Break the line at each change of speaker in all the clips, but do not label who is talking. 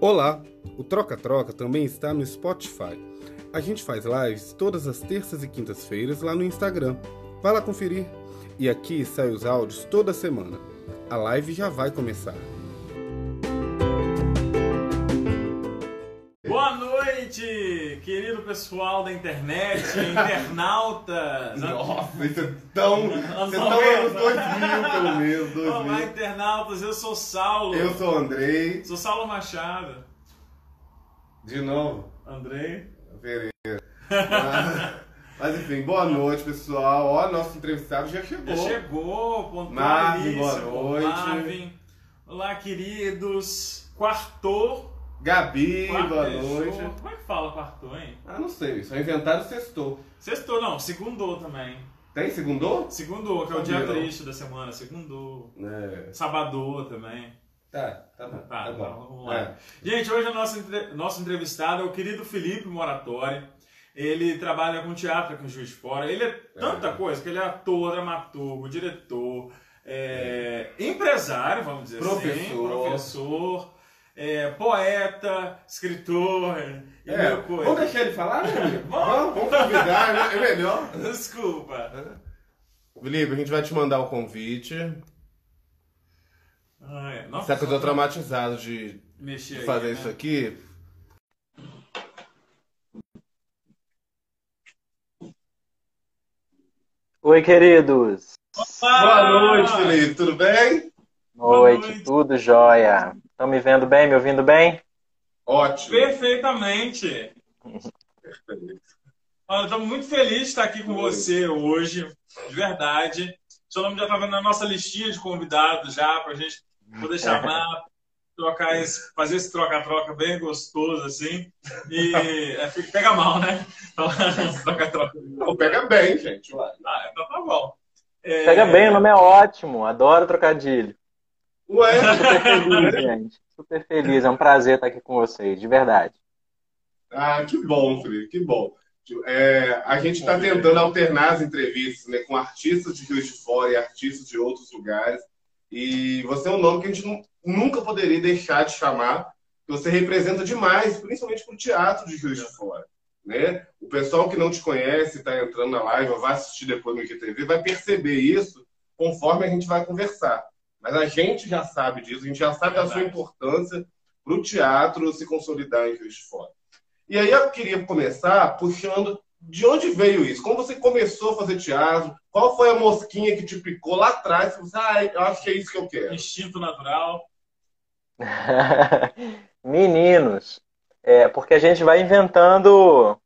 Olá! O Troca Troca também está no Spotify. A gente faz lives todas as terças e quintas-feiras lá no Instagram. Vai lá conferir. E aqui saem os áudios toda semana. A live já vai começar.
Querido pessoal da internet, internautas.
Nossa, isso é tão.
Anos
Você tá anos
90.
2000, pelo menos.
Olá,
2000.
internautas, eu sou Saulo.
Eu sou o Andrei.
Sou Saulo Machado.
De novo.
Andrei.
Pereira. Mas, mas, enfim, boa noite, pessoal. Ó, nosso entrevistado já chegou.
Já chegou,
Marvin, boa noite.
Marvin. Olá, queridos. Quartou.
Gabi, boa
quartejou.
noite.
Como é que fala quartou, hein?
Ah, não sei, só inventaram sextou.
Sextou, não. Segundou também.
Tem segundou?
Segundou, que é o dia triste da semana. Segundou.
É.
Sabadou também.
Tá, tá bom.
Tá,
Tá,
tá,
bom.
vamos lá.
É.
Gente, hoje o nosso, nosso entrevistado é o querido Felipe Moratori. Ele trabalha com teatro em Juiz de Fora. Ele é tanta coisa, que ele é ator, dramaturgo, diretor, é, empresário, vamos dizer assim,
Professor.
É, poeta, escritor e
É,
mil coisas.
Vamos deixar ele falar, né?
Vamos.
vamos, convidar, né? É melhor.
Desculpa.
Felipe, a gente vai te mandar o convite.
Ai, nossa,
Será que eu tô traumatizado de
mexer
de
aí,
fazer
né?
isso aqui?
Oi, queridos.
Boa noite, Felipe. Tudo bem?
Boa
Noite,
noite.
tudo jóia. Estão me vendo bem, me ouvindo bem?
Ótimo.
Perfeitamente. Olha, estamos muito felizes de estar aqui com você hoje, de verdade. Seu nome já estava na nossa listinha de convidados já, para a gente poder chamar, trocar esse, fazer esse troca-troca bem gostoso, assim. E é, pega mal, né? Troca-troca.
Não, pega bem, gente.
Ah, então tá bom. É,
Pega bem, o nome é ótimo. Adoro trocadilho.
Ué,
Super feliz, gente. Super feliz. É um prazer estar aqui com vocês, de verdade.
Ah, que bom, Felipe, que bom. É, a gente está tentando alternar as entrevistas né, com artistas de Rio de Fora e artistas de outros lugares. E você é um nome que a gente nu- nunca poderia deixar de chamar, você representa demais, principalmente para o teatro de Rio de Fora. Né? O pessoal que não te conhece, está entrando na live ou vai assistir depois no IGTV, vai perceber isso conforme a gente vai conversar. Mas a gente já sabe disso, a gente já sabe da sua importância para o teatro se consolidar em Rio de Fora. E aí eu queria começar puxando de onde veio isso? Como você começou a fazer teatro? Qual foi a mosquinha que te picou lá atrás? Você, ah, eu acho que é isso que eu quero.
Instinto natural.
Meninos, é, porque a gente vai inventando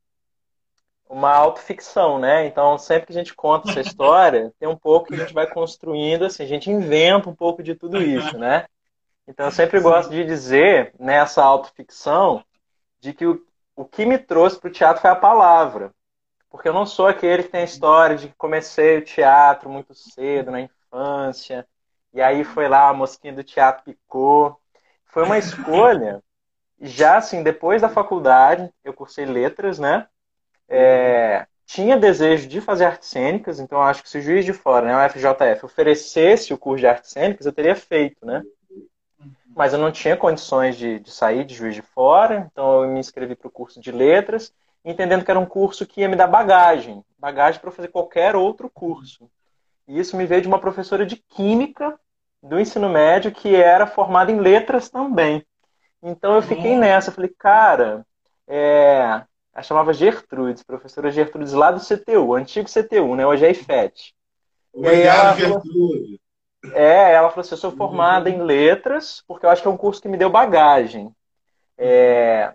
uma autoficção, né? Então, sempre que a gente conta essa história, tem um pouco que a gente vai construindo, assim, a gente inventa um pouco de tudo isso, né? Então, eu sempre gosto de dizer, nessa autoficção, de que o, o que me trouxe para o teatro foi a palavra. Porque eu não sou aquele que tem a história de que comecei o teatro muito cedo, na infância, e aí foi lá, a mosquinha do teatro picou. Foi uma escolha, já assim, depois da faculdade, eu cursei letras, né? É, tinha desejo de fazer artes cênicas, então acho que se o juiz de fora, né, o FJF, oferecesse o curso de artes cênicas, eu teria feito, né? Mas eu não tinha condições de, de sair de juiz de fora, então eu me inscrevi para o curso de letras, entendendo que era um curso que ia me dar bagagem, bagagem para fazer qualquer outro curso. E isso me veio de uma professora de química do ensino médio que era formada em letras também. Então eu fiquei
Nossa.
nessa, falei, cara, é... ela chamava Gertrudes, professora Gertrudes lá do CTU, antigo CTU, né? Hoje é IFET.
Obrigado,
falou-
Gertrude.
É, ela falou assim, eu sou formada em letras, porque eu acho que é um curso que me deu bagagem. É,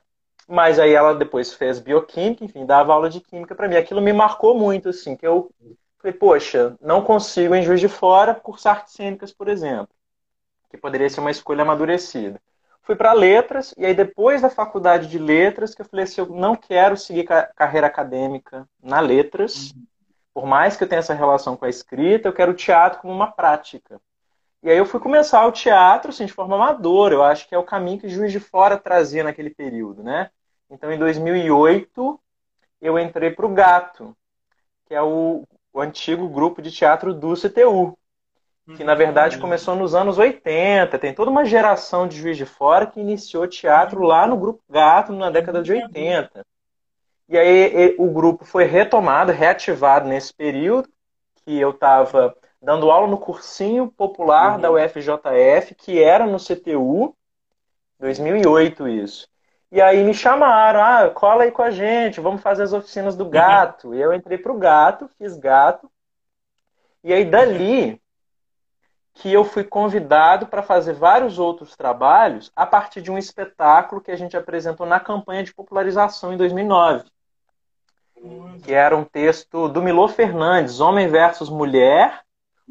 mas aí ela depois fez bioquímica, enfim, dava aula de química para mim. Aquilo me marcou muito, assim, que eu falei, poxa, não consigo em Juiz de Fora cursar artes cênicas, por exemplo, que poderia ser uma escolha amadurecida. Fui para letras, e aí depois da faculdade de letras, que eu falei assim, eu não quero seguir ca- carreira acadêmica na letras, por mais que eu tenha essa relação com a escrita, eu quero o teatro como uma prática. E aí eu fui começar o teatro assim, de forma amadora. Eu acho que é o caminho que Juiz de Fora trazia naquele período, né? Então, em 2008, eu entrei para o Gato, que é o, o antigo grupo de teatro do CTU. Que na verdade começou nos anos 80. Tem toda uma geração de Juiz de Fora que iniciou teatro lá no Grupo Gato na década de 80. E aí o grupo foi retomado, reativado nesse período, que eu estava dando aula no cursinho popular uhum. da UFJF, que era no CTU, 2008 isso. E aí me chamaram, ah, cola aí com a gente, vamos fazer as oficinas do gato. E eu entrei pro gato, fiz gato. E aí dali que eu fui convidado para fazer vários outros trabalhos a partir de um espetáculo que a gente apresentou na campanha de popularização em 2009. Que era um texto do Milô Fernandes, Homem versus Mulher.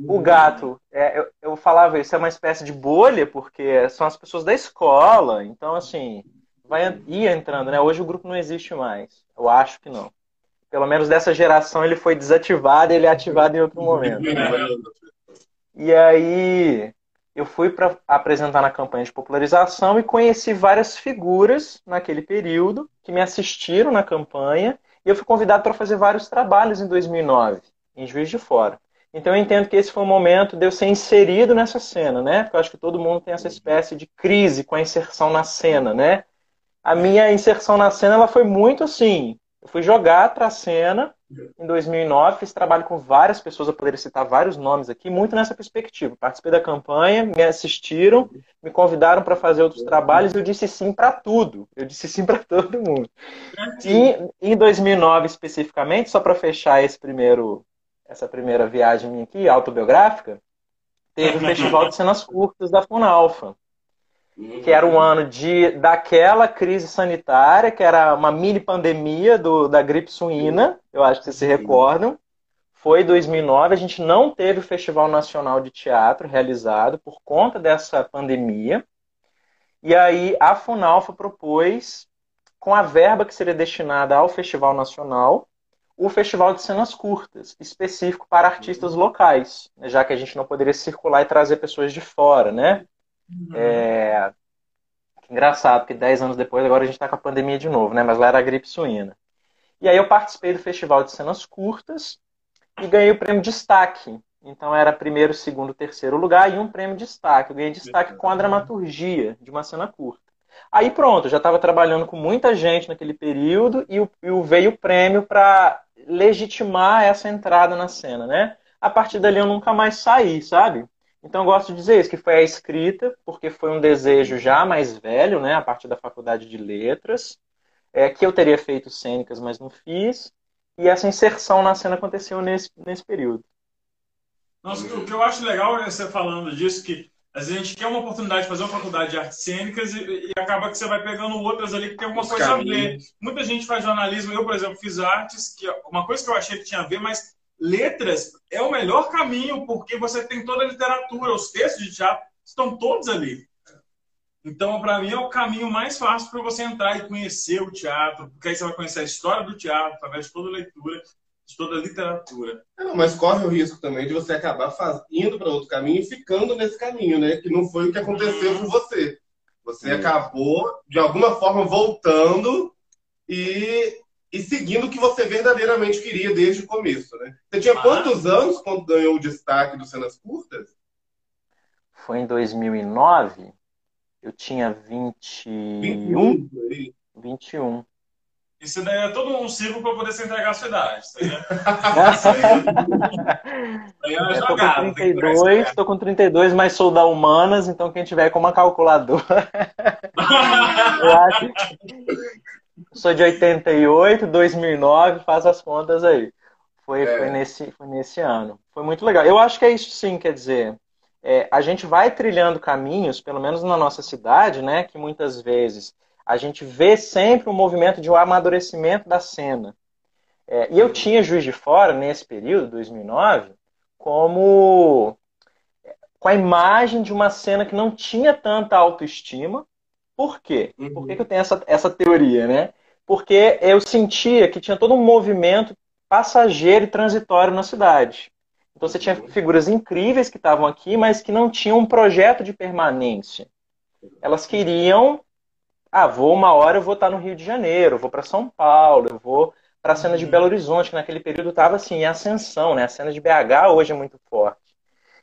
O gato, é, eu, eu falava isso, é uma espécie de bolha, porque são as pessoas da escola. Então, assim, vai ir entrando, né? Hoje o grupo não existe mais. Eu acho que não. Pelo menos dessa geração ele foi desativado e ele é ativado em outro momento. E aí eu fui para apresentar na campanha de popularização e conheci várias figuras naquele período que me assistiram na campanha e eu fui convidado para fazer vários trabalhos em 2009 em Juiz de Fora. Então eu entendo que esse foi o momento de eu ser inserido nessa cena, né? Porque eu acho que todo mundo tem essa espécie de crise com a inserção na cena, né? A minha inserção na cena ela foi muito assim, eu fui jogar para a cena em 2009, fiz trabalho com várias pessoas, eu poderia citar vários nomes aqui, muito nessa perspectiva. Participei da campanha, me assistiram, me convidaram para fazer outros trabalhos, eu disse sim para tudo. Eu disse sim para todo mundo. E em 2009 especificamente, só para fechar esse primeiro essa primeira viagem minha aqui, autobiográfica, teve o Festival de Cenas Curtas da Funalfa que era um ano de daquela crise sanitária, que era uma mini pandemia do, da gripe suína, eu acho que vocês se recordam. Foi 2009, a gente não teve o Festival Nacional de Teatro realizado por conta dessa pandemia. E aí a Funalfa propôs, com a verba que seria destinada ao Festival Nacional, o Festival de Cenas Curtas, específico para artistas locais, já que a gente não poderia circular e trazer pessoas de fora, né? Uhum. É... Engraçado, que 10 anos depois, agora a gente está com a pandemia de novo, né? Mas lá era a gripe suína. E aí eu participei do Festival de Cenas Curtas e ganhei o prêmio Destaque. Então era primeiro, segundo, terceiro lugar e um prêmio Destaque. Eu ganhei destaque com a dramaturgia de uma cena curta. Aí pronto, já estava trabalhando com muita gente naquele período e, o, e veio o prêmio para legitimar essa entrada na cena, né? A partir dali eu nunca mais saí, sabe? Então, eu gosto de dizer isso, que foi a escrita, porque foi um desejo já mais velho, né, a partir da faculdade de letras, é, que eu teria feito cênicas, mas não fiz, e essa inserção na cena aconteceu nesse, nesse período.
Nossa, o que eu acho legal é você falando disso, que às vezes a gente quer uma oportunidade de fazer uma faculdade de artes cênicas e, e acaba que você vai pegando outras ali que tem alguma Os coisa caminhos. a ver. Muita gente faz jornalismo, eu, por exemplo, fiz artes, que é uma coisa que eu achei que tinha a ver, mas letras é o melhor caminho, porque você tem toda a literatura, os textos de teatro estão todos ali. Então, para mim, é o caminho mais fácil para você entrar e conhecer o teatro, porque aí você vai conhecer a história do teatro através de toda a leitura, de toda a literatura.
É, não, mas corre o risco também de você acabar faz... indo para outro caminho e ficando nesse caminho, né? Que não foi o que aconteceu com você. Você acabou, de alguma forma, voltando e e seguindo o que você verdadeiramente queria desde o começo, né? Você tinha ah. quantos anos quando ganhou o destaque do Cenas Curtas?
Foi em 2009. Eu tinha 21. 21. 21.
Isso daí é todo um ciclo para poder se entregar à sua idade. Isso aí é...
aí é Estou com 32, estou com 32, mas sou da Humanas, então quem tiver com uma calculadora. eu acho, Sou de 88, 2009, faz as contas aí. Foi, é. foi, nesse, foi nesse ano. Foi muito legal. Eu acho que é isso sim, quer dizer, é, a gente vai trilhando caminhos, pelo menos na nossa cidade, né, que muitas vezes a gente vê sempre um movimento de um amadurecimento da cena. É, e eu tinha Juiz de Fora, nesse período, 2009, como com a imagem de uma cena que não tinha tanta autoestima, por quê? Uhum. Por que, que eu tenho essa, essa teoria, né? Porque eu sentia que tinha todo um movimento passageiro e transitório na cidade. Então você tinha uhum. figuras incríveis que estavam aqui, mas que não tinham um projeto de permanência. Elas queriam, ah, vou uma hora eu vou estar no Rio de Janeiro, vou para São Paulo, eu vou para a cena de uhum. Belo Horizonte, que naquele período estava assim em ascensão, né? A cena de BH hoje é muito forte.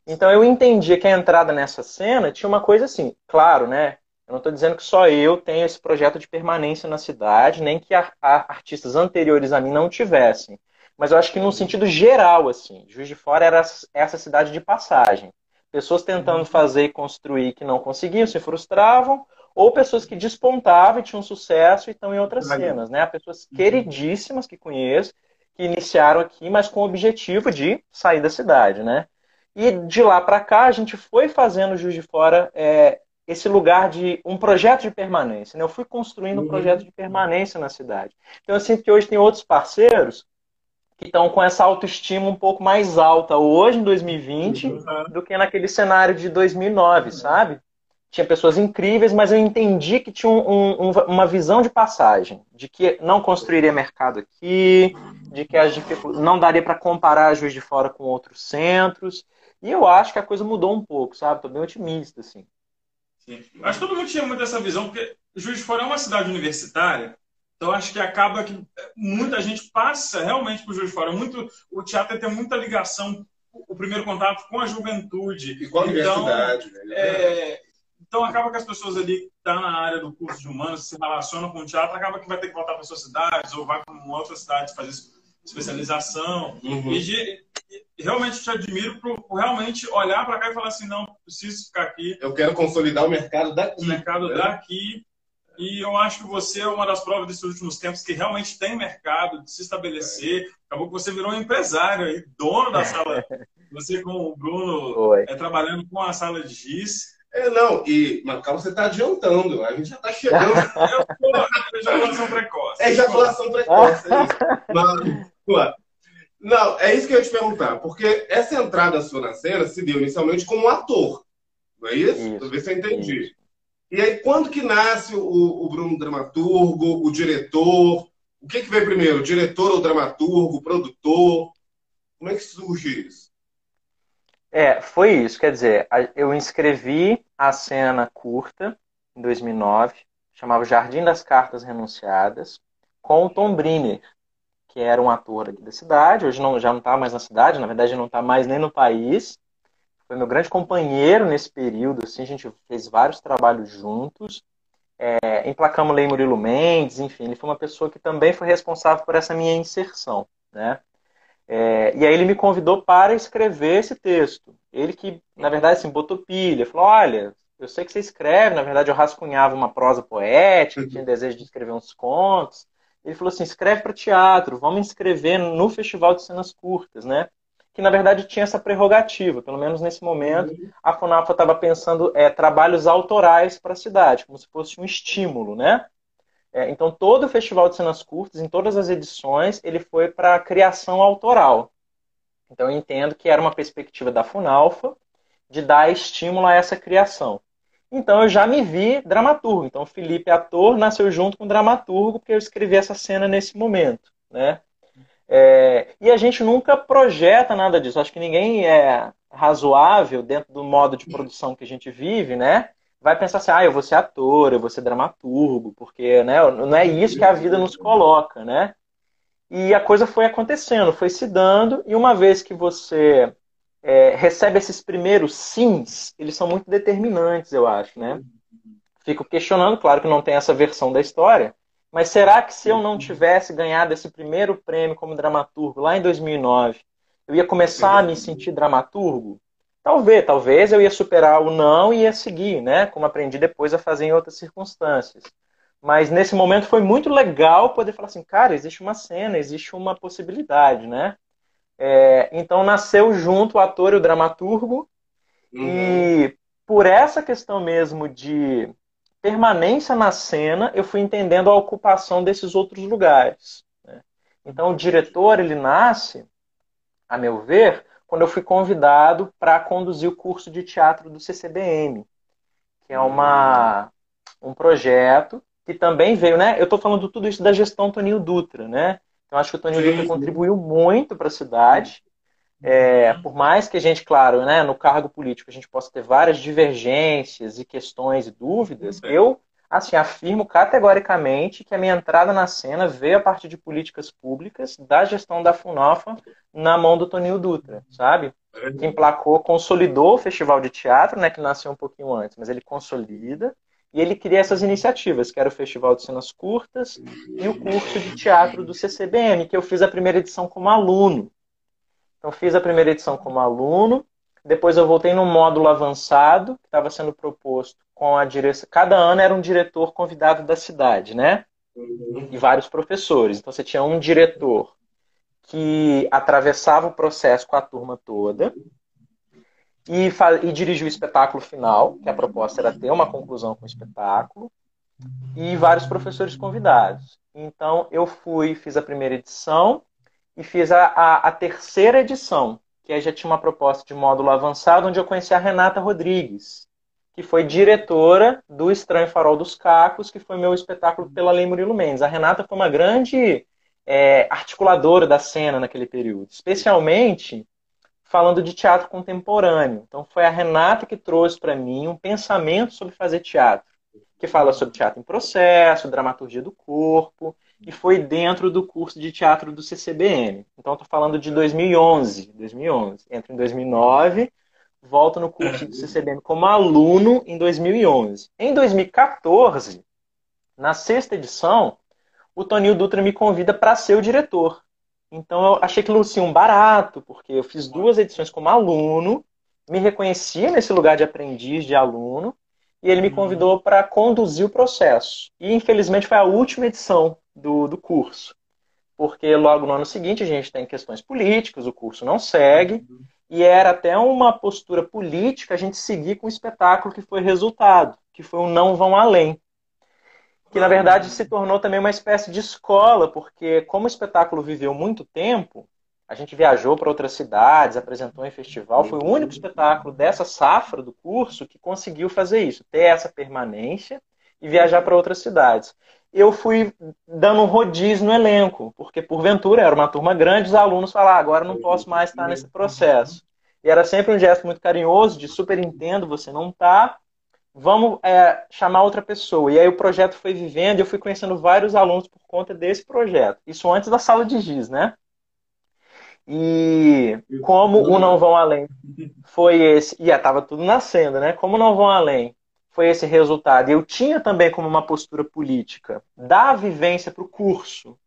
Então eu entendia que a entrada nessa cena tinha uma coisa assim, claro, né? Eu não estou dizendo que só eu tenho esse projeto de permanência na cidade, nem que a, a, artistas anteriores a mim não tivessem. Mas eu acho que num sentido geral, assim, Juiz de Fora era essa cidade de passagem. Pessoas tentando uhum. fazer e construir que não conseguiam, se frustravam, ou pessoas que despontavam e tinham sucesso e estão em outras cenas, né? Pessoas uhum. queridíssimas que conheço, que iniciaram aqui, mas com o objetivo de sair da cidade, né? E de lá para cá a gente foi fazendo Juiz de Fora é, esse lugar de um projeto de permanência. Né? Eu fui construindo um uhum. projeto de permanência na cidade. Então eu sinto que hoje tem outros parceiros que estão com essa autoestima um pouco mais alta hoje, em 2020, uhum. do que naquele cenário de 2009, sabe? Tinha pessoas incríveis, mas eu entendi que tinha um, um, uma visão de passagem, de que não construiria mercado aqui, de que as não daria para comparar a Juiz de Fora com outros centros. E eu acho que a coisa mudou um pouco, sabe? Estou bem otimista, assim.
Acho que todo mundo tinha muito essa visão, porque Juiz de Fora é uma cidade universitária, então acho que acaba que muita gente passa realmente para o Juiz de Fora. Muito, o teatro tem muita ligação, o primeiro contato com a juventude.
E com a então, universidade. Né?
É, então acaba que as pessoas ali que estão tá na área do curso de humanos se relacionam com o teatro, acaba que vai ter que voltar para suas cidades ou vai para uma outra cidade fazer especialização. Uhum. E, de, realmente te admiro por, por realmente olhar para cá e falar assim, não, preciso ficar aqui.
Eu quero consolidar o mercado daqui.
O mercado né? daqui. E eu acho que você é uma das provas desses últimos tempos que realmente tem mercado de se estabelecer. Acabou que você virou um empresário aí, dono da sala. Você com o Bruno é, trabalhando com a sala de giz.
É, não, e Macau você está adiantando, a gente já está chegando.
é ejaculação precoce.
É ejaculação precoce, é isso. Mas, não, é isso que eu ia te perguntar, porque essa entrada sua na cena se deu inicialmente como ator, não é isso? isso se eu entendi. Isso. E aí, quando que nasce o, o Bruno dramaturgo, o diretor? O que, que veio primeiro, diretor ou dramaturgo, o produtor? Como é que surge isso?
É, foi isso. Quer dizer, eu inscrevi a cena curta em 2009, chamava Jardim das Cartas Renunciadas, com o Tom Briner, que era um ator aqui da cidade, hoje não, já não está mais na cidade, na verdade não está mais nem no país. Foi meu grande companheiro nesse período, assim, a gente fez vários trabalhos juntos. É, emplacamos Lei Murilo Mendes, enfim, ele foi uma pessoa que também foi responsável por essa minha inserção, né? É, e aí ele me convidou para escrever esse texto. Ele que, na verdade, assim, botou pilha, falou, olha, eu sei que você escreve, na verdade eu rascunhava uma prosa poética, tinha desejo de escrever uns contos, ele falou assim: escreve para teatro, vamos inscrever no Festival de Cenas Curtas, né? Que na verdade tinha essa prerrogativa, pelo menos nesse momento, uhum. a FUNAFA estava pensando é, trabalhos autorais para a cidade, como se fosse um estímulo, né? É, então todo o Festival de Cenas Curtas, em todas as edições, ele foi para a criação autoral. Então eu entendo que era uma perspectiva da FUNALFA de dar estímulo a essa criação. Então eu já me vi dramaturgo. Então Felipe, ator, nasceu junto com o dramaturgo, porque eu escrevi essa cena nesse momento. Né? É, e a gente nunca projeta nada disso. Acho que ninguém é razoável dentro do modo de produção que a gente vive, né? Vai pensar assim, ah, eu vou ser ator, eu vou ser dramaturgo, porque né, não é isso que a vida nos coloca, né? E a coisa foi acontecendo, foi se dando, e uma vez que você é, recebe esses primeiros sims, eles são muito determinantes, eu acho, né? Fico questionando, claro que não tem essa versão da história, mas será que se eu não tivesse ganhado esse primeiro prêmio como dramaturgo lá em 2009, eu ia começar a me sentir dramaturgo? Talvez, talvez eu ia superar o não e ia seguir, né? Como aprendi depois a fazer em outras circunstâncias. Mas nesse momento foi muito legal poder falar assim, cara, existe uma cena, existe uma possibilidade, né? É, então nasceu junto o ator e o dramaturgo. Uhum. E por essa questão mesmo de permanência na cena, eu fui entendendo a ocupação desses outros lugares. Né? Então o diretor ele nasce, a meu ver, quando eu fui convidado para conduzir o curso de teatro do CCBM, que é uma, um projeto que também veio, né? Eu estou falando tudo isso da gestão Toninho Dutra, né? Então, acho que o Tony Dutra contribuiu muito para a cidade. É, por mais que a gente, claro, né, no cargo político a gente possa ter várias divergências e questões e dúvidas, eu assim afirmo categoricamente que a minha entrada na cena veio a partir de políticas públicas da gestão da Funofa na mão do Toninho Dutra, sabe? que emplacou, consolidou o Festival de Teatro, né, que nasceu um pouquinho antes, mas ele consolida, e ele cria essas iniciativas, que era o Festival de Cenas Curtas e o curso de teatro do CCBM, que eu fiz a primeira edição como aluno. Então, fiz a primeira edição como aluno, depois eu voltei no módulo avançado, que estava sendo proposto com a direção. Cada ano era um diretor convidado da cidade, né? E vários professores. Então, você tinha um diretor que atravessava o processo com a turma toda e, e dirigia o espetáculo final, que a proposta era ter uma conclusão com o espetáculo, e vários professores convidados. Então, eu fui, fiz a primeira edição e fiz a, a, a terceira edição, que aí já tinha uma proposta de módulo avançado, onde eu conheci a Renata Rodrigues, que foi diretora do Estranho Farol dos Cacos, que foi meu espetáculo pela Lei Murilo Mendes. A Renata foi uma grande é, articuladora da cena naquele período, especialmente falando de teatro contemporâneo. Então foi a Renata que trouxe para mim um pensamento sobre fazer teatro, que fala sobre teatro em processo, dramaturgia do corpo, e foi dentro do curso de teatro do CCBM. Então estou falando de 2011, 2011. Entro em 2009, volto no curso do CCBM como aluno em 2011. Em 2014, na sexta edição, o Toninho Dutra me convida para ser o diretor. Então eu achei aquilo assim um barato, porque eu fiz duas edições como aluno, me reconhecia nesse lugar de aprendiz, de aluno, e ele me uhum. convidou para conduzir o processo. E infelizmente foi a última edição do, do curso, porque logo no ano seguinte a gente tem questões políticas, o curso não segue, uhum. e era até uma postura política a gente seguir com o espetáculo que foi resultado, que foi o Não Vão Além que na verdade se tornou também uma espécie de escola, porque como o espetáculo viveu muito tempo, a gente viajou para outras cidades, apresentou em festival, foi o único espetáculo dessa safra do curso que conseguiu fazer isso, ter essa permanência e viajar para outras cidades. Eu fui dando um rodízio no elenco, porque porventura era uma turma grande, os alunos falaram, ah, agora não posso mais estar nesse processo. E era sempre um gesto muito carinhoso, de super entendo, você não está, vamos é, chamar outra pessoa. E aí o projeto foi vivendo e eu fui conhecendo vários alunos por conta desse projeto. Isso antes da sala de giz, né? E como o Não Vão Além foi esse. E estava tudo nascendo, né? Como Não Vão Além foi esse resultado. Eu tinha também como uma postura política dar vivência para o curso,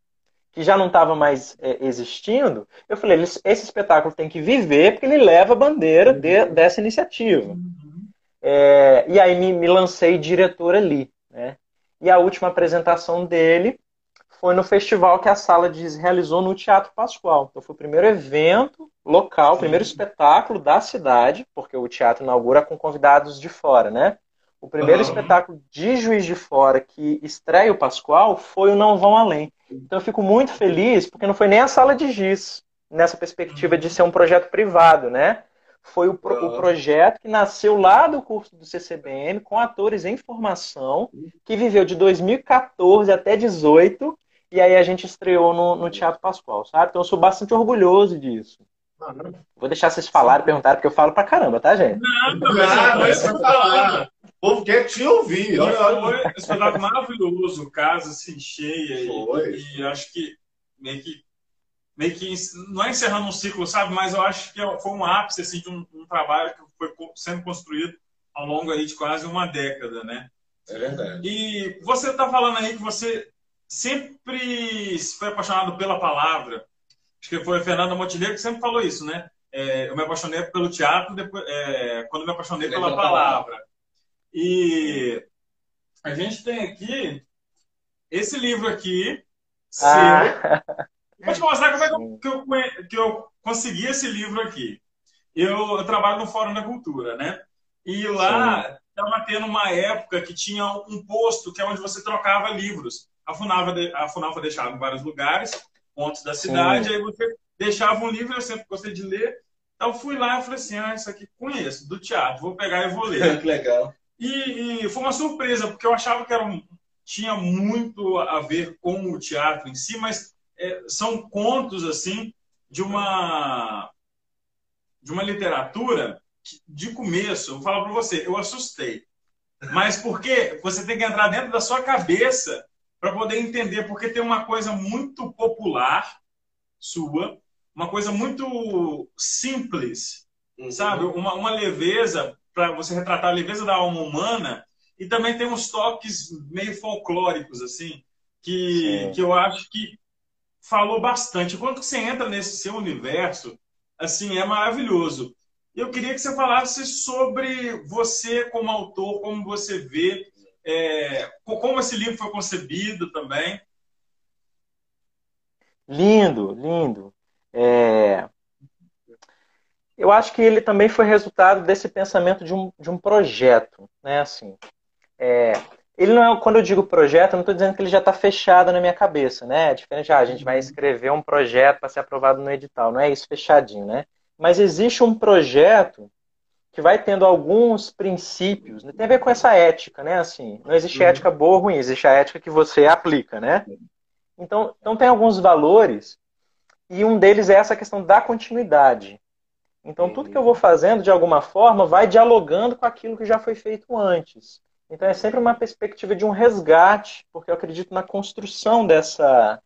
que já não estava mais é, existindo. Eu falei: esse espetáculo tem que viver porque ele leva a bandeira de, dessa iniciativa. É, e aí me, me, lancei diretor ali. Né? E a última apresentação dele foi no festival que a Sala Diz realizou no Teatro Pascoal. Então foi o primeiro evento local, o primeiro espetáculo da cidade, porque o teatro inaugura com convidados de fora, né? O primeiro uhum. espetáculo de Juiz de Fora que estreia o Pascoal foi o Não Vão Além. Então eu fico muito feliz, porque não foi nem a Sala de Giz, nessa perspectiva de ser um projeto privado, né? Foi o, pro, o, projeto que nasceu lá do curso do CCBM, com atores em formação, que viveu de 2014 até 2018, e aí a gente estreou no, no Teatro Pascoal, sabe? Então eu sou bastante orgulhoso disso. Vou deixar vocês falarem, perguntarem, porque eu falo pra caramba, tá, gente?
Não, não, não, é falar. O povo quer te ouvir.
Olha, olha. Foi um espetáculo maravilhoso, casa assim, cheia. E, e acho que meio que meio que não é encerrando um ciclo, sabe? Mas eu acho que é foi um ápice assim, de um, um trabalho que foi sendo construído ao longo aí de quase uma década, né?
É verdade.
E você está falando aí que você sempre foi apaixonado pela palavra. Acho que foi a Fernanda Montenegro que sempre falou isso, né? É, eu me apaixonei pelo teatro depois, é, quando me apaixonei pela palavra. E a gente tem aqui esse livro aqui, ah. Vou te mostrar como é que eu, que eu, que eu consegui esse livro aqui. Eu, eu, trabalho no Fórum da Cultura, né? E lá estava tendo uma época que tinha um posto que é onde você trocava livros. A Funava, a Funava deixava em vários lugares, pontos da cidade, Sim. aí você deixava um livro, eu sempre gostei de ler. Então fui lá e falei assim, ah, isso aqui conheço, do teatro, vou pegar e vou ler.
que legal.
E, e, foi uma surpresa, porque eu achava que era um, tinha muito a ver com o teatro em si, mas é, são contos assim de uma de uma literatura que, de começo, eu vou falar para você, eu assustei. Mas porque você tem que entrar dentro da sua cabeça para poder entender, porque tem uma coisa muito popular sua, uma coisa muito simples uhum. sabe? Uma, uma leveza, para você retratar a leveza da alma humana, e também tem uns toques meio folclóricos, assim, que, que eu acho que falou bastante. Quando você entra nesse seu universo, assim, é maravilhoso. Eu queria que você falasse sobre você como autor, como você vê, é, como esse livro foi concebido também.
Lindo, lindo. É... Eu acho que ele também foi resultado desse pensamento de um, de um projeto, né? Assim, é... Ele não é, quando eu digo projeto, eu não estou dizendo que ele já está fechado na minha cabeça, né? É diferente, ah, a gente vai uhum. escrever um projeto para ser aprovado no edital, não é isso fechadinho, né? Mas existe um projeto que vai tendo alguns princípios, né? tem a ver com essa ética, né? Assim, não existe uhum. ética boa ou ruim, existe a ética que você aplica, né? Então, então tem alguns valores e um deles é essa questão da continuidade. Então tudo que eu vou fazendo de alguma forma vai dialogando com aquilo que já foi feito antes. Então é sempre uma perspectiva de um resgate, porque eu acredito na construção dessa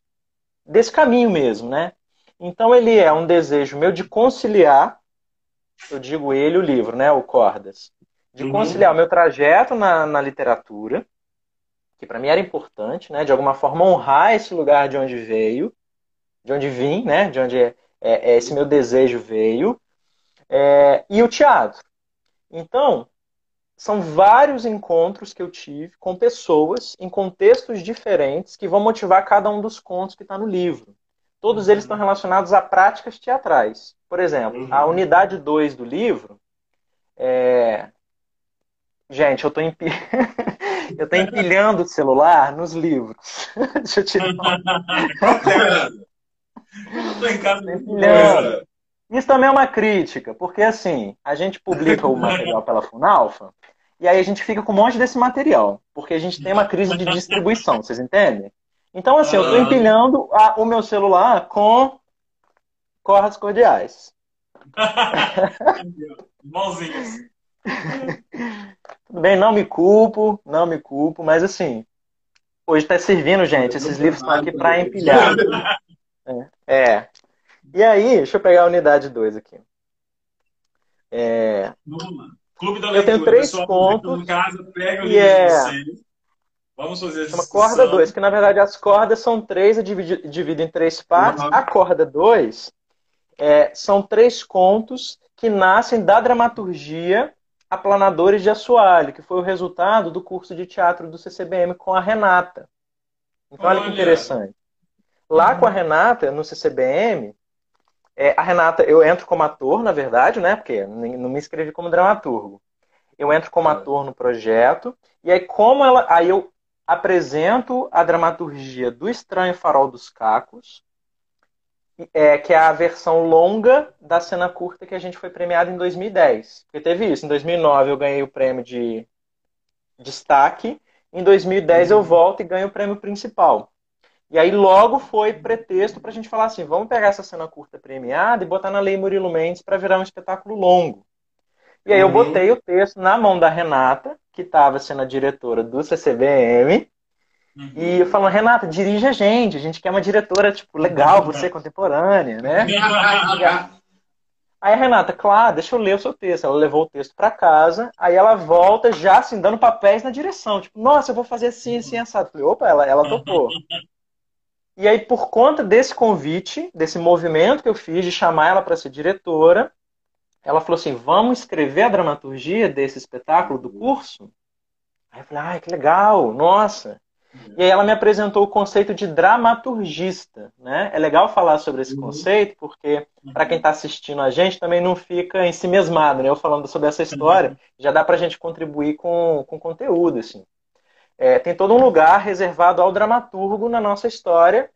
desse caminho mesmo, né? Então ele é um desejo meu de conciliar, eu digo ele o livro, né, o Cordas, de uhum. conciliar o meu trajeto na, na literatura, que para mim era importante, né, de alguma forma honrar esse lugar de onde veio, de onde vim, né, de onde é, é, é esse meu desejo veio, é, e o teatro. Então, são vários encontros que eu tive com pessoas em contextos diferentes que vão motivar cada um dos contos que está no livro. Todos uhum. eles estão relacionados a práticas teatrais. Por exemplo, uhum. a unidade 2 do livro é... Gente, eu estou eu tô empilhando o celular nos livros. Deixa eu tirar. eu tô em casa empilhando. Isso também é uma crítica, porque assim, a gente publica o material pela Funalfa e aí a gente fica com um monte desse material, porque a gente tem uma crise de distribuição, vocês entendem? Então, assim, eu estou empilhando a, o meu celular com cordas cordiais.
Mãozinhos.
Tudo bem, não me culpo, não me culpo, mas assim, hoje está servindo, gente. Esses livros estão aqui para empilhar. É. E aí, deixa eu pegar a unidade 2 aqui. É...
Clube da Leitura.
Eu tenho três Pessoal, pontos.
Em casa, pega o livro é... de. Vamos fazer
Chama corda 2, que na verdade as cordas são três, eu divido, divido em três partes. Uhum. A corda 2 é, são três contos que nascem da dramaturgia Aplanadores de Assoalho, que foi o resultado do curso de teatro do CCBM com a Renata. Então, olha, olha que interessante. Lá uhum. com a Renata, no CCBM, é, a Renata, eu entro como ator, na verdade, né? Porque não me inscrevi como dramaturgo. Eu entro como ator no projeto, e aí como ela. Aí eu apresento a dramaturgia do Estranho Farol dos Cacos, é, que é a versão longa da cena curta que a gente foi premiado em 2010. Porque teve isso, em 2009 eu ganhei o prêmio de destaque, em 2010 uhum. eu volto e ganho o prêmio principal. E aí logo foi pretexto para a gente falar assim, vamos pegar essa cena curta premiada e botar na Lei Murilo Mendes para virar um espetáculo longo. E aí eu uhum. botei o texto na mão da Renata, que estava sendo a diretora do CCBM, uhum. e falando, Renata, dirige a gente, a gente quer uma diretora, tipo, legal, você contemporânea, né? aí a Renata, claro, deixa eu ler o seu texto. Ela levou o texto para casa, aí ela volta já assim, dando papéis na direção, tipo, nossa, eu vou fazer assim, assim, assado. falei, opa, ela, ela topou. E aí, por conta desse convite, desse movimento que eu fiz de chamar ela para ser diretora, ela falou assim: vamos escrever a dramaturgia desse espetáculo do curso? Aí eu falei: ai, que legal, nossa. E aí ela me apresentou o conceito de dramaturgista, né? É legal falar sobre esse uhum. conceito, porque para quem está assistindo a gente também não fica em si mesmado, né? Eu falando sobre essa história, uhum. já dá para a gente contribuir com, com conteúdo, assim. É, tem todo um lugar reservado ao dramaturgo na nossa história,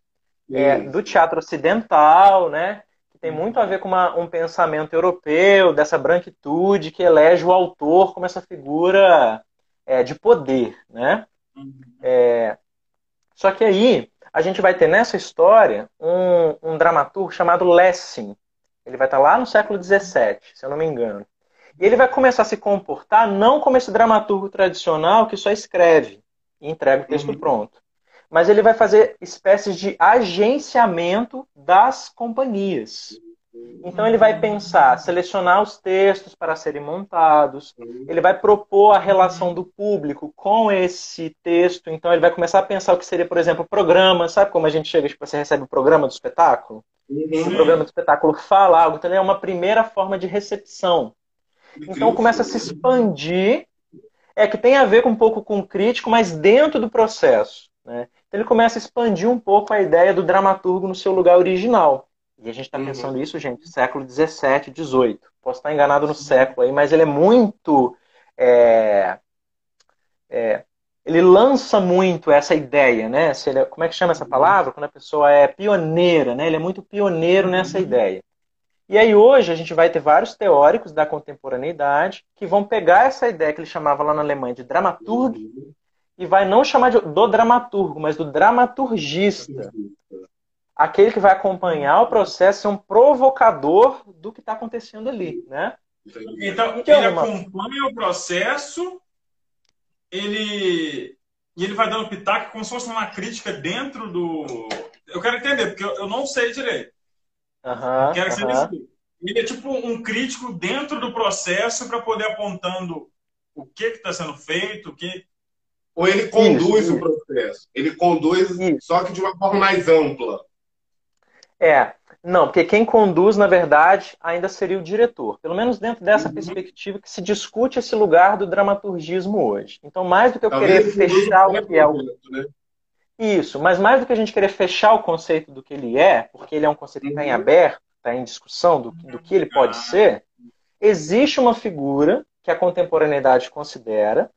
é, do teatro ocidental, né? tem muito a ver com uma, um pensamento europeu, dessa branquitude que elege o autor como essa figura é, de poder, né? Uhum. É, só que aí a gente vai ter nessa história um, um dramaturgo chamado Lessing. Ele vai estar lá no século XVII, se eu não me engano. E ele vai começar a se comportar não como esse dramaturgo tradicional que só escreve e entrega o texto uhum. pronto mas ele vai fazer espécies de agenciamento das companhias. Então ele vai pensar, selecionar os textos para serem montados, ele vai propor a relação do público com esse texto, então ele vai começar a pensar o que seria, por exemplo, o programa, sabe como a gente chega, tipo, você recebe o programa do espetáculo? Uhum. O programa do espetáculo fala algo, então é uma primeira forma de recepção. Então começa a se expandir, é que tem a ver com um pouco com o crítico, mas dentro do processo. Né? Então ele começa a expandir um pouco a ideia do dramaturgo no seu lugar original. E a gente está uhum. pensando isso, gente, século XVII, XVIII. Posso estar enganado no século aí, mas ele é muito. É, é, ele lança muito essa ideia, né? Se ele, como é que chama essa palavra? Quando a pessoa é pioneira, né? Ele é muito pioneiro nessa uhum. ideia. E aí hoje a gente vai ter vários teóricos da contemporaneidade que vão pegar essa ideia que ele chamava lá na Alemanha de dramaturgo e vai não chamar de, do dramaturgo, mas do dramaturgista aquele que vai acompanhar o processo é um provocador do que está acontecendo ali, né?
Então, então ele acompanha o processo, ele e ele vai dando pitaco como se fosse uma crítica dentro do. Eu quero entender, porque eu, não sei direito.
Uhum,
quero que você Ele é tipo um crítico dentro do processo para poder apontando o que está sendo feito, o que.
Ou ele conduz isso, o processo. Ele conduz, isso. só que de uma forma mais ampla.
É, não, porque quem conduz, na verdade, ainda seria o diretor. Pelo menos dentro dessa uhum. perspectiva que se discute esse lugar do dramaturgismo hoje. Então, mais do que eu Talvez querer fechar o que é o. Né? Isso, mas mais do que a gente querer fechar o conceito do que ele é, porque ele é um conceito que está em uhum. aberto, está em discussão do, do que ele pode ah. ser, existe uma figura que a contemporaneidade considera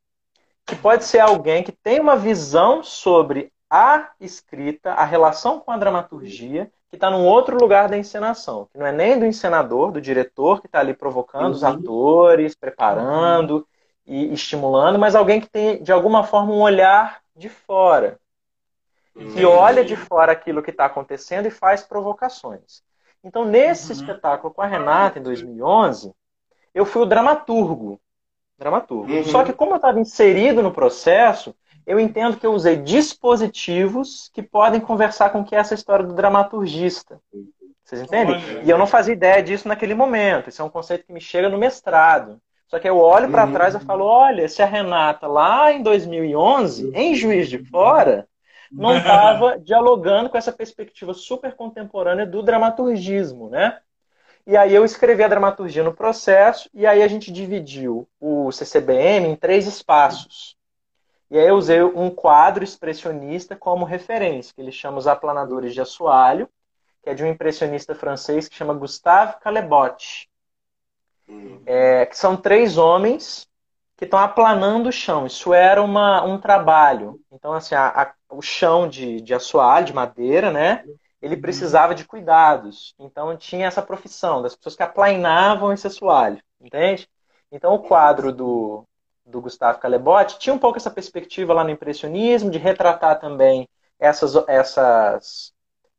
que pode ser alguém que tem uma visão sobre a escrita, a relação com a dramaturgia, que está num outro lugar da encenação, que não é nem do encenador, do diretor que está ali provocando uhum. os atores, preparando e estimulando, mas alguém que tem de alguma forma um olhar de fora, uhum. Que olha de fora aquilo que está acontecendo e faz provocações. Então, nesse uhum. espetáculo com a Renata em 2011, eu fui o dramaturgo, dramaturgo. Uhum. Só que como eu estava inserido no processo, eu entendo que eu usei dispositivos que podem conversar com o que é essa história do dramaturgista. Vocês entendem? E eu não fazia ideia disso naquele momento. Isso é um conceito que me chega no mestrado. Só que eu olho para uhum. trás e falo: olha, se a Renata lá em 2011, em Juiz de Fora, não estava dialogando com essa perspectiva super contemporânea do dramaturgismo, né? E aí eu escrevi a dramaturgia no processo, e aí a gente dividiu o CCBM em três espaços. E aí eu usei um quadro expressionista como referência, que ele chama Os Aplanadores de Assoalho, que é de um impressionista francês que chama Gustave Caillebotte. Hum. É, que são três homens que estão aplanando o chão. Isso era uma, um trabalho. Então, assim, a, a, o chão de, de assoalho, de madeira, né? Ele precisava de cuidados. Então, tinha essa profissão das pessoas que aplanavam esse assoalho, entende? Então, o quadro do, do Gustavo Caillebotte tinha um pouco essa perspectiva lá no impressionismo, de retratar também essas, essas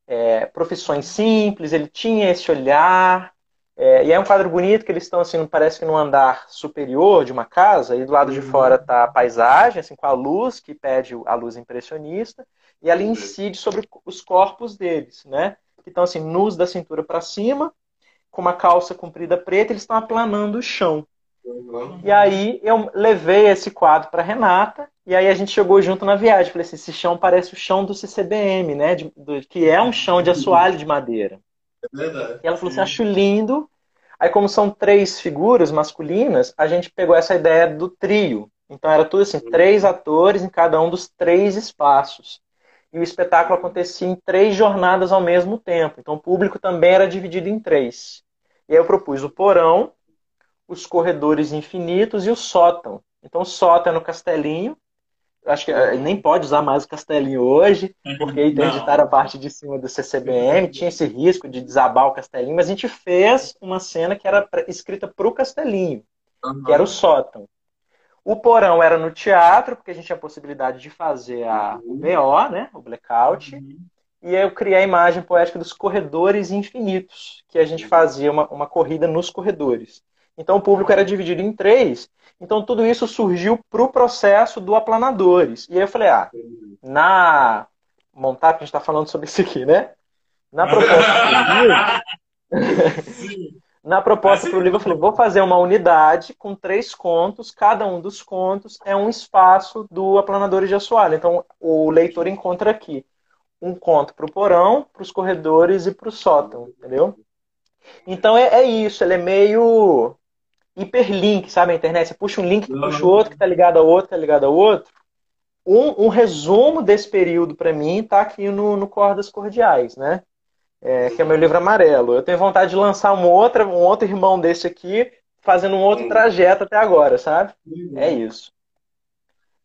é, profissões simples, ele tinha esse olhar. É, e é um quadro bonito que eles estão assim, parece que no andar superior de uma casa, e do lado de uhum. fora está a paisagem, assim, com a luz, que pede a luz impressionista, e ali incide sobre os corpos deles, né? Que estão assim, nus da cintura para cima, com uma calça comprida preta, eles estão aplanando o chão. Uhum. E aí eu levei esse quadro para Renata e aí a gente chegou junto na viagem. Falei assim, esse chão parece o chão do CCBM, né? De, do, que é um chão de assoalho de madeira.
É verdade.
E ela falou assim, acho lindo. Aí como são três figuras masculinas, a gente pegou essa ideia do trio. Então era tudo assim, três atores em cada um dos três espaços. E o espetáculo acontecia em três jornadas ao mesmo tempo. Então o público também era dividido em três. E aí eu propus o porão, os corredores infinitos e o sótão. Então, o sótão é no castelinho. Acho que eh, nem pode usar mais o castelinho hoje, uhum. porque interditaram a parte de cima do CCBM, tinha esse risco de desabar o castelinho, mas a gente fez uma cena que era escrita para o castelinho, uhum. que era o sótão. O porão era no teatro, porque a gente tinha a possibilidade de fazer a, o BO, né, o blackout, uhum. e eu criei a imagem poética dos corredores infinitos, que a gente fazia uma, uma corrida nos corredores. Então o público era dividido em três. Então tudo isso surgiu para o processo do aplanadores. E aí eu falei, ah, na montar, que a gente está falando sobre isso aqui, né? Na proposta do livro, Na proposta para o livro, eu falei: vou fazer uma unidade com três contos, cada um dos contos é um espaço do Aplanadores de Assoalho. Então, o leitor encontra aqui um conto para o porão, para os corredores e para o sótão, entendeu? Então, é, é, isso, ele é meio hiperlink, sabe, a internet? Você puxa um link, puxa o outro, que está ligado ao outro, que está ligado ao outro. Um, um resumo desse período, para mim, está aqui no, no Cordas Cordiais, né? é, que é meu livro amarelo. Eu tenho vontade de lançar um outro, um outro irmão desse aqui, fazendo um outro trajeto até agora, sabe? É isso.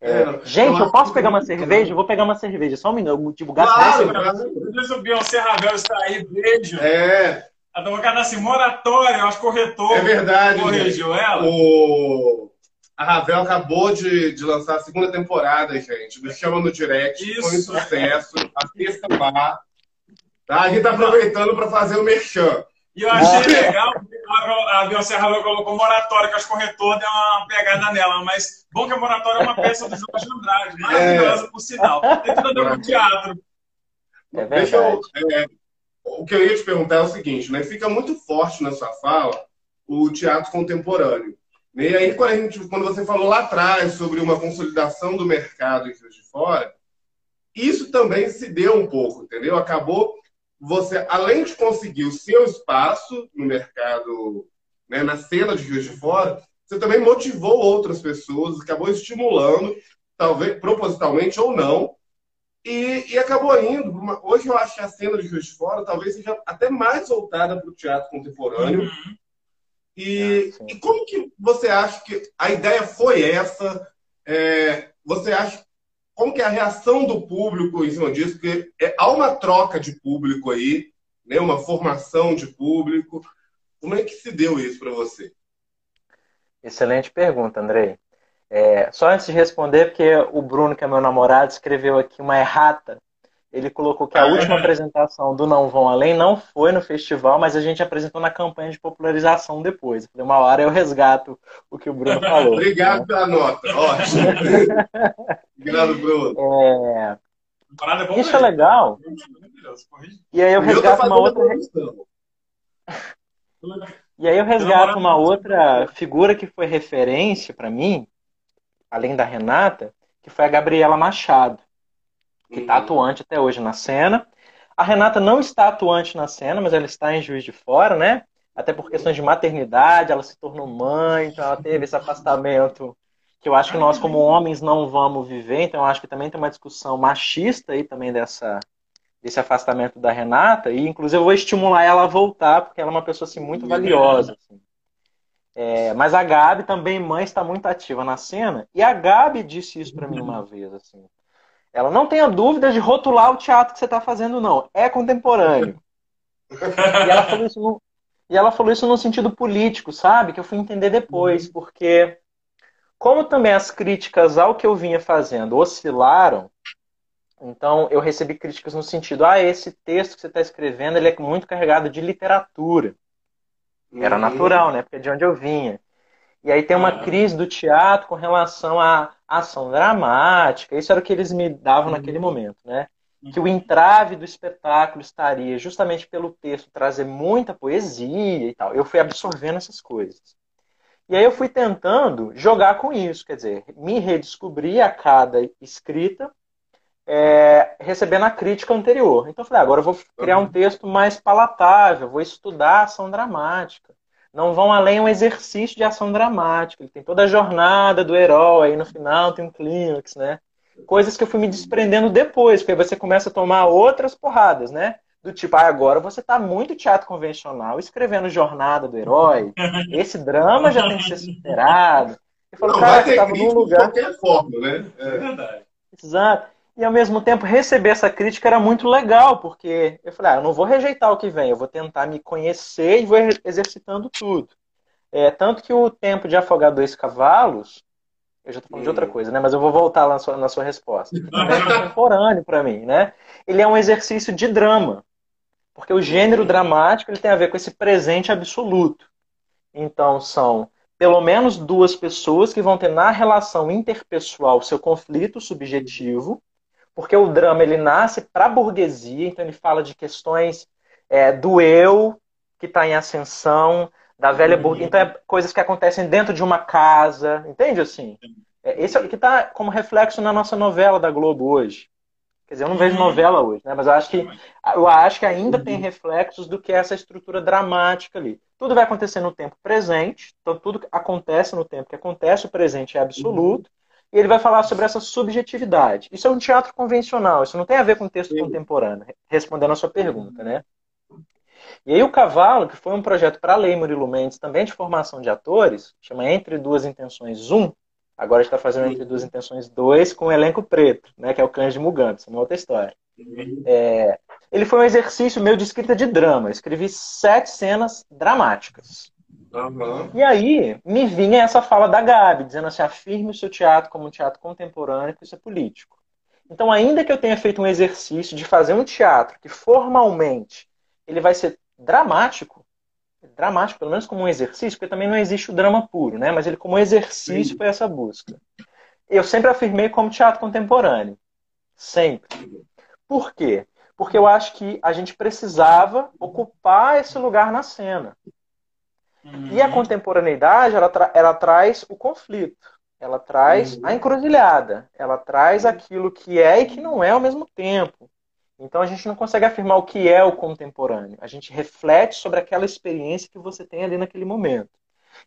É, é, gente, eu posso pegar uma cerveja? Eu vou pegar uma cerveja, só um minuto. Tipo, gasto
claro, claro. o Beyoncé Ravel está aí, beijo.
É.
A advogada assim, moratória, acho corretor.
É verdade.
Corrigiu gente. ela.
O... A Ravel acabou de, de lançar a segunda temporada, gente. Me chama no direct. Isso. Foi um sucesso. Assista lá. Tá? A gente tá aproveitando para fazer o merchan.
E eu achei legal, a Beyoncé Ravel colocou moratória, que as corretoras deu uma pegada nela, mas bom que a moratória é uma peça do Jorge Andrade, maravilhosa é. por sinal. Tem tudo a ver com o teatro.
É Deixa eu,
é, o que eu ia te perguntar é o seguinte, né? Fica muito forte na sua fala o teatro contemporâneo. E aí, quando, gente, quando você falou lá atrás sobre uma consolidação do mercado em Rio de Fora, isso também se deu um pouco, entendeu? Acabou você, além de conseguir o seu espaço no mercado, né, na cena de Juiz de Fora, você também motivou outras pessoas, acabou estimulando, talvez propositalmente ou não, e, e acabou indo. Uma, hoje eu acho que a cena de Juiz de Fora talvez seja até mais voltada para o teatro contemporâneo. Uhum. E, ah, e, como que você acha que a ideia foi essa? É, você acha como que é a reação do público em cima disso? Porque é, há uma troca de público aí, né? uma formação de público. Como é que se deu isso para você?
Excelente pergunta, Andrei. É, só antes de responder, porque o Bruno, que é meu namorado, escreveu aqui uma errata ele colocou que a última apresentação do Não Vão Além não foi no festival, mas a gente apresentou na campanha de popularização depois. falei, uma hora eu resgato o que o Bruno falou.
Obrigado né? pela nota, ótimo. Obrigado, Bruno.
É... Isso é legal. E aí eu resgato uma outra. E aí eu resgato uma outra figura que foi referência para mim, além da Renata, que foi a Gabriela Machado que está uhum. atuante até hoje na cena. A Renata não está atuante na cena, mas ela está em Juiz de Fora, né? Até por questões de maternidade, ela se tornou mãe, então ela teve esse afastamento que eu acho que nós, como homens, não vamos viver. Então, eu acho que também tem uma discussão machista aí também dessa, desse afastamento da Renata. E, inclusive, eu vou estimular ela a voltar, porque ela é uma pessoa assim, muito valiosa. Assim. É, mas a Gabi, também mãe, está muito ativa na cena. E a Gabi disse isso para mim uma vez. assim ela não tenha dúvida de rotular o teatro que você está fazendo, não. É contemporâneo. e, ela falou isso no, e ela falou isso no sentido político, sabe? Que eu fui entender depois, uhum. porque como também as críticas ao que eu vinha fazendo oscilaram, então eu recebi críticas no sentido, ah, esse texto que você está escrevendo ele é muito carregado de literatura. Era uhum. natural, né? Porque é de onde eu vinha. E aí tem uma ah. crise do teatro com relação à ação dramática. Isso era o que eles me davam uhum. naquele momento, né? Que o entrave do espetáculo estaria justamente pelo texto trazer muita poesia e tal. Eu fui absorvendo essas coisas. E aí eu fui tentando jogar com isso, quer dizer, me redescobrir a cada escrita, é, recebendo a crítica anterior. Então eu falei, ah, agora eu vou criar um uhum. texto mais palatável, vou estudar a ação dramática não vão além um exercício de ação dramática. Ele tem toda a jornada do herói, aí no final tem um clímax, né? Coisas que eu fui me desprendendo depois, porque aí você começa a tomar outras porradas, né? Do tipo, ah, agora você está muito teatro convencional, escrevendo jornada do herói. Esse drama já tem que ser superado.
Eu falo, não, cara, você estava num lugar. De qualquer forma, né? É verdade.
Exato. E ao mesmo tempo, receber essa crítica era muito legal, porque eu falei, ah, eu não vou rejeitar o que vem, eu vou tentar me conhecer e vou exercitando tudo. É, tanto que o tempo de afogar dois cavalos, eu já estou falando hum. de outra coisa, né? Mas eu vou voltar lá na sua, na sua resposta. É contemporâneo para mim, né? Ele é um exercício de drama, porque o gênero dramático ele tem a ver com esse presente absoluto. Então são pelo menos duas pessoas que vão ter na relação interpessoal seu conflito subjetivo porque o drama ele nasce para a burguesia, então ele fala de questões é, do eu, que está em ascensão, da velha uhum. burguesia. Então, é coisas que acontecem dentro de uma casa, entende assim? É, esse é o que está como reflexo na nossa novela da Globo hoje. Quer dizer, eu não vejo uhum. novela hoje, né? Mas eu acho que eu acho que ainda tem uhum. reflexos do que é essa estrutura dramática ali. Tudo vai acontecer no tempo presente, então tudo acontece no tempo que acontece, o presente é absoluto. E ele vai falar sobre essa subjetividade. Isso é um teatro convencional, isso não tem a ver com texto Sim. contemporâneo, respondendo a sua pergunta, né? E aí o Cavalo, que foi um projeto para a Lei Murilo Mendes, também de formação de atores, chama Entre Duas Intenções 1, Agora está fazendo Entre Duas Intenções 2 com o elenco preto, né, que é o Cândido Mugambi, isso é uma outra história. É, ele foi um exercício meu de escrita de drama. Eu escrevi sete cenas dramáticas. Uhum. E aí me vinha essa fala da Gabi, dizendo assim: afirme o seu teatro como um teatro contemporâneo, que isso é político. Então, ainda que eu tenha feito um exercício de fazer um teatro que formalmente ele vai ser dramático, dramático, pelo menos como um exercício, porque também não existe o drama puro, né? Mas ele como exercício foi essa busca. Eu sempre afirmei como teatro contemporâneo. Sempre. Por quê? Porque eu acho que a gente precisava ocupar esse lugar na cena. Uhum. E a uhum. contemporaneidade, ela, tra ela traz o conflito. Ela traz uhum. a encruzilhada. Ela traz aquilo que é e que não é ao mesmo tempo. Então a gente não consegue afirmar o que é o contemporâneo. A gente reflete sobre aquela experiência que você tem ali naquele momento.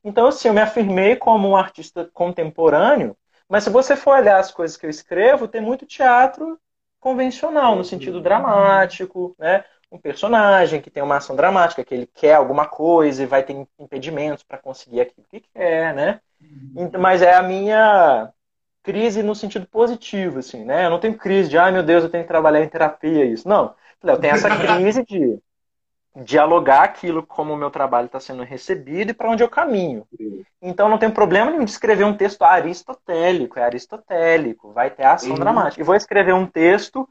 Então, assim, eu me afirmei como um artista contemporâneo, mas se você for olhar as coisas que eu escrevo, tem muito teatro convencional, no sentido dramático, né? Um personagem que tem uma ação dramática, que ele quer alguma coisa e vai ter impedimentos para conseguir aquilo que quer, né? Uhum. Mas é a minha crise no sentido positivo, assim, né? Eu não tenho crise de, ai meu Deus, eu tenho que trabalhar em terapia, isso. Não. Eu tenho essa crise de dialogar aquilo como o meu trabalho está sendo recebido e para onde eu caminho. Então não tem problema nenhum de escrever um texto aristotélico, é aristotélico, vai ter ação uhum. dramática. E vou escrever um texto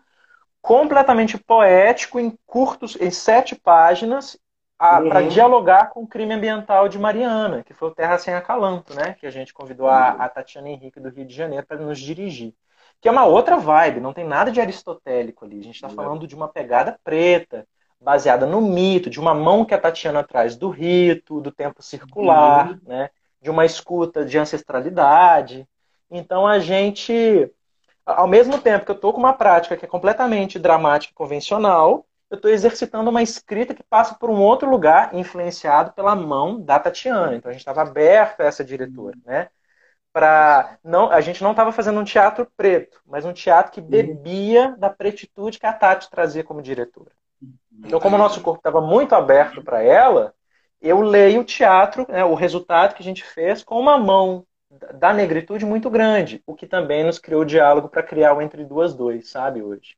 completamente poético em curtos, em sete páginas, uhum. para dialogar com o crime ambiental de Mariana, que foi o Terra Sem Acalanto, né? Que a gente convidou uhum. a, a Tatiana Henrique do Rio de Janeiro para nos dirigir. Que é uma outra vibe, não tem nada de aristotélico ali. A gente está falando de uma pegada preta, baseada no mito, de uma mão que a Tatiana traz do rito, do tempo circular, uhum. né? De uma escuta de ancestralidade. Então a gente, ao mesmo tempo que eu estou com uma prática que é completamente dramática e convencional, eu estou exercitando uma escrita que passa por um outro lugar, influenciado pela mão da Tatiana. Então a gente estava aberto a essa diretora, né? Para não, a gente não estava fazendo um teatro preto, mas um teatro que bebia da pretitude que a Tati trazia como diretora. Então, como o nosso corpo estava muito aberto para ela, eu leio o teatro, né, o resultado que a gente fez, com uma mão da negritude muito grande, o que também nos criou diálogo para criar o Entre Duas Dois, sabe, hoje.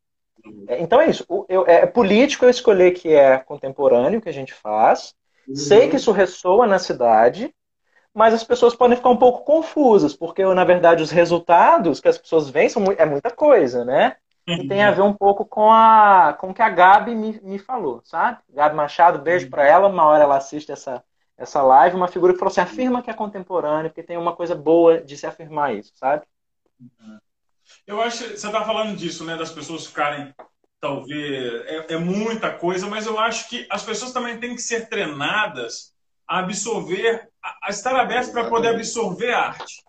É, então é isso. Eu, é político eu escolher que é contemporâneo que a gente faz. Uhum. Sei que isso ressoa na cidade, mas as pessoas podem ficar um pouco confusas, porque na verdade os resultados que as pessoas veem são, é muita coisa, né? E tem a ver um pouco com, a, com o que a Gabi me, me falou, sabe? Gabi Machado, beijo para ela. Uma hora ela assiste essa, essa live. Uma figura que falou assim: afirma que é contemporâneo, porque tem uma coisa boa de se afirmar isso, sabe?
Uhum. Eu acho que você está falando disso, né? Das pessoas ficarem, talvez, é, é, muita coisa, mas eu acho que as pessoas também têm que ser treinadas a absorver, a, a estar abertas para poder absorver a arte.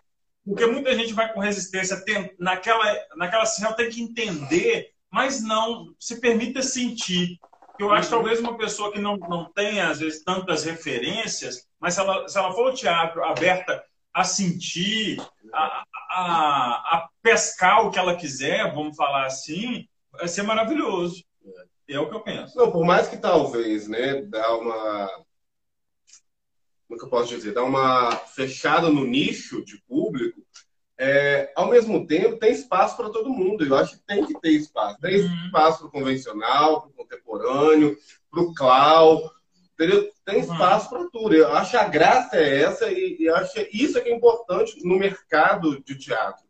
Porque muita gente vai com resistência, tem, naquela, naquela sessão tem que entender, mas não se permita sentir. Eu acho talvez uma pessoa que não, não tenha, às vezes, tantas referências, mas se ela, se ela for ao teatro aberta a sentir, a, a, a, pescar o que ela quiser, vamos falar assim, vai ser maravilhoso. É o que eu penso.
Não, por mais que talvez, né, dá uma. Como é que eu posso dizer? Dá uma fechada no nicho de público, é, ao mesmo tempo tem espaço para todo mundo. Eu acho que tem que ter espaço. Tem uhum. espaço para o convencional, para o contemporâneo, para o clown, Entendeu? Tem uhum. espaço para tudo. Eu acho que a graça é essa e, e acho que isso é que é importante no mercado de teatro.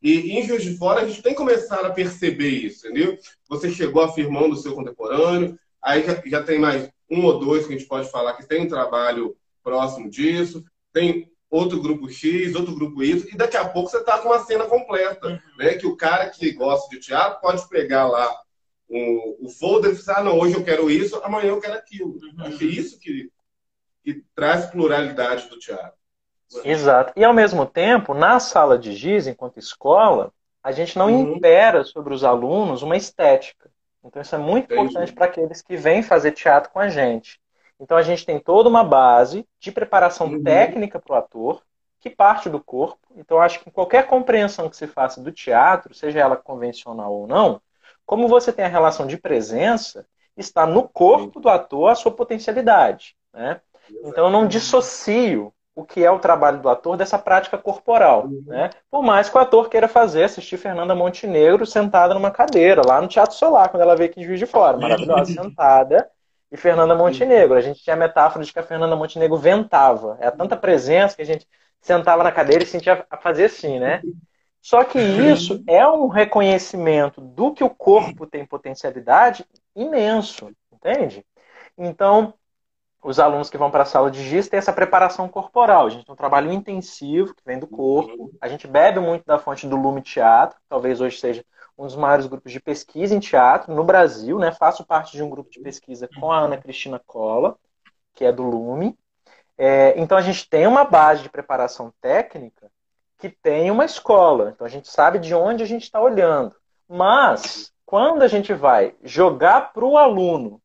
E em Juiz de Fora a gente tem que começar a perceber isso, entendeu? Você chegou afirmando o seu contemporâneo, aí já, já tem mais um ou dois que a gente pode falar que tem um trabalho próximo disso, tem outro grupo X, outro grupo Y, e daqui a pouco você está com uma cena completa, uhum. né? Que o cara que gosta de teatro pode pegar lá um, o folder e ah, não, hoje eu quero isso, amanhã eu quero aquilo. Uhum. Acho que é isso que, que traz pluralidade do teatro.
Exato. E ao mesmo tempo, na sala de giz, enquanto escola, a gente não uhum. impera sobre os alunos uma estética. Então isso é muito Entendi. importante para aqueles que vêm fazer teatro com a gente. Então a gente tem toda uma base de preparação uhum. técnica para o ator, que parte do corpo. Então acho que qualquer compreensão que se faça do teatro, seja ela convencional ou não, como você tem a relação de presença, está no corpo do ator a sua potencialidade. Né? Então eu não dissocio o que é o trabalho do ator dessa prática corporal. Uhum. Né? Por mais que o ator queira fazer, assistir Fernanda Montenegro sentada numa cadeira, lá no Teatro Solar, quando ela veio aqui em Juiz de Fora, maravilhosa, sentada, e Fernanda Montenegro. A gente tinha a metáfora de que a Fernanda Montenegro ventava. É tanta presença que a gente sentava na cadeira e sentia a fazer assim, né? Só que isso é um reconhecimento do que o corpo tem potencialidade imenso, entende? Então, os alunos que vão para a sala de GIS têm essa preparação corporal. A gente tem um trabalho intensivo que vem do corpo. A gente bebe muito da fonte do Lume Teatro, talvez hoje seja um dos maiores grupos de pesquisa em teatro no Brasil. Né? Faço parte de um grupo de pesquisa com a Ana Cristina Cola, que é do Lume. É, então a gente tem uma base de preparação técnica que tem uma escola. Então a gente sabe de onde a gente está olhando. Mas quando a gente vai jogar para o aluno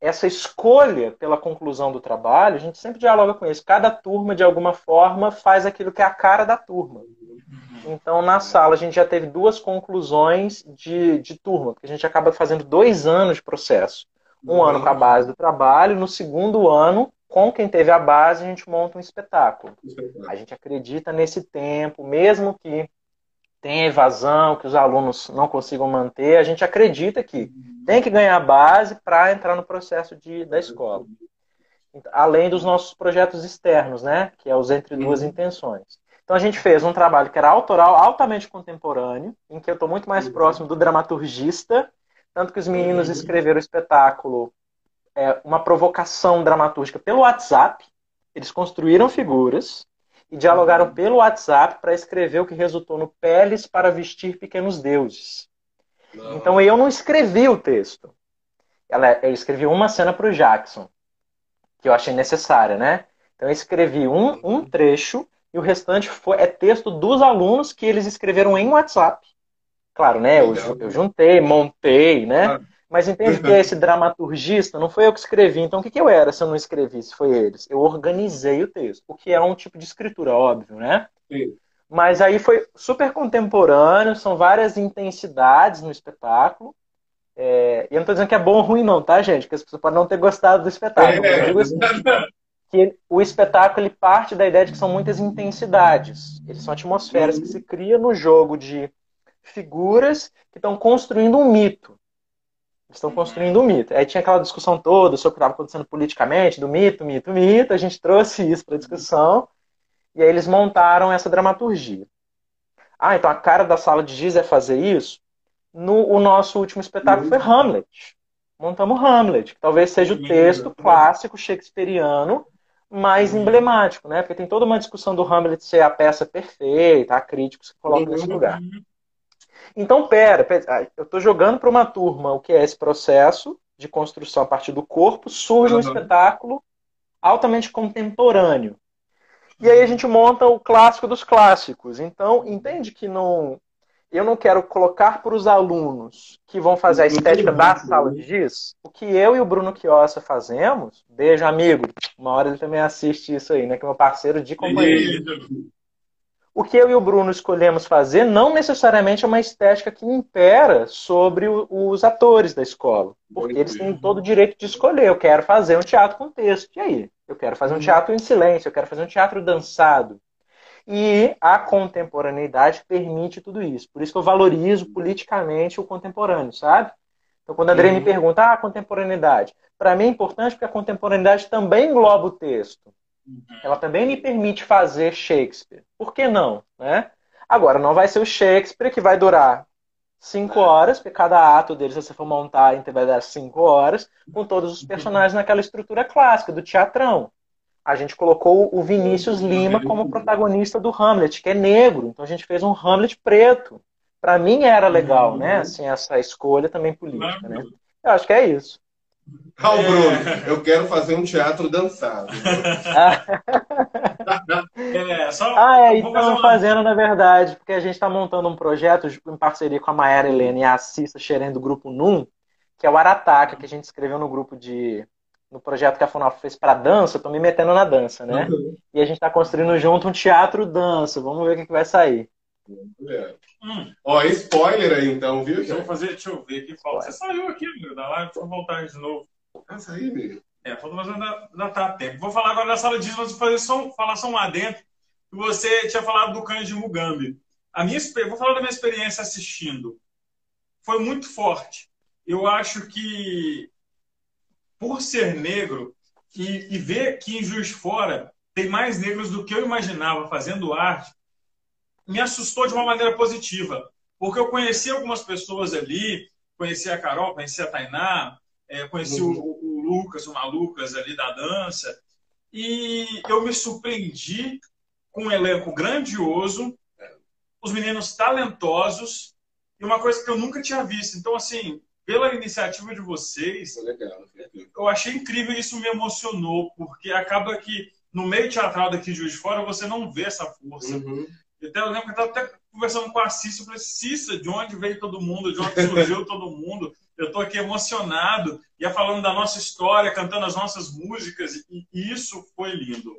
essa escolha pela conclusão do trabalho, a gente sempre dialoga com isso. Cada turma, de alguma forma, faz aquilo que é a cara da turma. Então, na sala, a gente já teve duas conclusões de, de turma, porque a gente acaba fazendo dois anos de processo. Um uhum. ano com a base do trabalho, no segundo ano, com quem teve a base, a gente monta um espetáculo. A gente acredita nesse tempo, mesmo que tenha evasão, que os alunos não consigam manter, a gente acredita que tem que ganhar base para entrar no processo de, da escola. Além dos nossos projetos externos, né? Que é os Entre Duas Intenções. Então a gente fez um trabalho que era autoral, altamente contemporâneo, em que eu estou muito mais próximo do dramaturgista, tanto que os meninos escreveram o espetáculo, é, uma provocação dramatúrgica pelo WhatsApp, eles construíram figuras, e dialogaram uhum. pelo WhatsApp para escrever o que resultou no Peles para vestir pequenos deuses. Não. Então eu não escrevi o texto. Eu escrevi uma cena para o Jackson, que eu achei necessária, né? Então eu escrevi um, um trecho e o restante foi, é texto dos alunos que eles escreveram em WhatsApp. Claro, né? Eu, eu juntei, montei, né? Mas entende que esse dramaturgista não foi eu que escrevi. Então o que, que eu era se eu não escrevi, se foi eles? Eu organizei o texto, o que é um tipo de escritura, óbvio, né? Sim. Mas aí foi super contemporâneo, são várias intensidades no espetáculo. É... e eu não estou dizendo que é bom ou ruim, não, tá, gente? Porque as pessoas podem não ter gostado do espetáculo. É. Eu digo assim, que o espetáculo ele parte da ideia de que são muitas intensidades. Eles são atmosferas que se criam no jogo de figuras que estão construindo um mito estão construindo um mito. Aí tinha aquela discussão toda sobre o que estava acontecendo politicamente, do mito, mito, mito. A gente trouxe isso para a discussão. E aí eles montaram essa dramaturgia. Ah, então a cara da sala de giz é fazer isso? No, o nosso último espetáculo foi Hamlet. Montamos Hamlet, que talvez seja o texto clássico shakespeariano mais emblemático, né? Porque tem toda uma discussão do Hamlet ser a peça perfeita, há críticos que colocam nesse lugar. Então, pera, pera eu estou jogando para uma turma o que é esse processo de construção a partir do corpo, surge uhum. um espetáculo altamente contemporâneo. E aí a gente monta o clássico dos clássicos. Então, entende que não, eu não quero colocar para os alunos que vão fazer a estética da sala de giz o que eu e o Bruno Quiossa fazemos. Beijo, amigo. Uma hora ele também assiste isso aí, né? Que é meu parceiro de companhia o que eu e o Bruno escolhemos fazer não necessariamente é uma estética que impera sobre o, os atores da escola. Porque eles têm todo o direito de escolher. Eu quero fazer um teatro com texto. E aí? Eu quero fazer um uhum. teatro em silêncio, eu quero fazer um teatro dançado. E a contemporaneidade permite tudo isso. Por isso que eu valorizo politicamente o contemporâneo, sabe? Então, quando a André me uhum. pergunta, ah, a contemporaneidade. Para mim é importante porque a contemporaneidade também engloba o texto. Uhum. Ela também me permite fazer Shakespeare. Por que não? Né? Agora, não vai ser o Shakespeare que vai durar cinco é. horas, porque cada ato dele, se você for montar, vai dar cinco horas, com todos os personagens naquela estrutura clássica do teatrão. A gente colocou o Vinícius Lima como protagonista do Hamlet, que é negro. Então a gente fez um Hamlet preto, para mim era legal, né? Uhum. Assim, essa escolha também política, né? Eu acho que é isso.
Ah, o Bruno, eu quero fazer um teatro dançado.
é, só... Ah, é, estamos uma... fazendo, na verdade, porque a gente está montando um projeto em parceria com a Maera Helena e a Cissa Xerém do Grupo NUM, que é o Arataca, que a gente escreveu no grupo de. no projeto que a FUNAF fez para dança, eu tô me metendo na dança, né? Uhum. E a gente está construindo junto um teatro dança. Vamos ver o que, que vai sair.
É. Hum. Ó, spoiler aí então, viu?
Deixa eu, fazer, deixa eu ver aqui. Falta. Você saiu aqui, amigo, da live, deixa eu voltar de novo.
Ah, saí, amigo.
É, falta mais ainda, ainda tá tempo. Vou falar agora da sala de vou fazer só, falar só um adentro. Você tinha falado do Kanji Mugambi. A minha, vou falar da minha experiência assistindo. Foi muito forte. Eu acho que, por ser negro, e, e ver que em Juiz Fora tem mais negros do que eu imaginava fazendo arte, me assustou de uma maneira positiva. Porque eu conheci algumas pessoas ali, conheci a Carol, conheci a Tainá, é, conheci uhum. o, o, Lucas, o Malucas ali da dança, e eu me surpreendi com um elenco grandioso, os meninos talentosos, e uma coisa que eu nunca tinha visto. Então, assim, pela iniciativa de vocês,
legal,
eu achei incrível isso me emocionou, porque acaba que no meio teatral daqui de Juiz de Fora você não vê essa força. Uhum. Até, eu lembro que eu estava até conversando com a Cissa, eu falei, Cissa, de onde veio todo mundo, de onde surgiu todo mundo? Eu estou aqui emocionado, ia falando da nossa história, cantando as nossas músicas, e, isso foi lindo.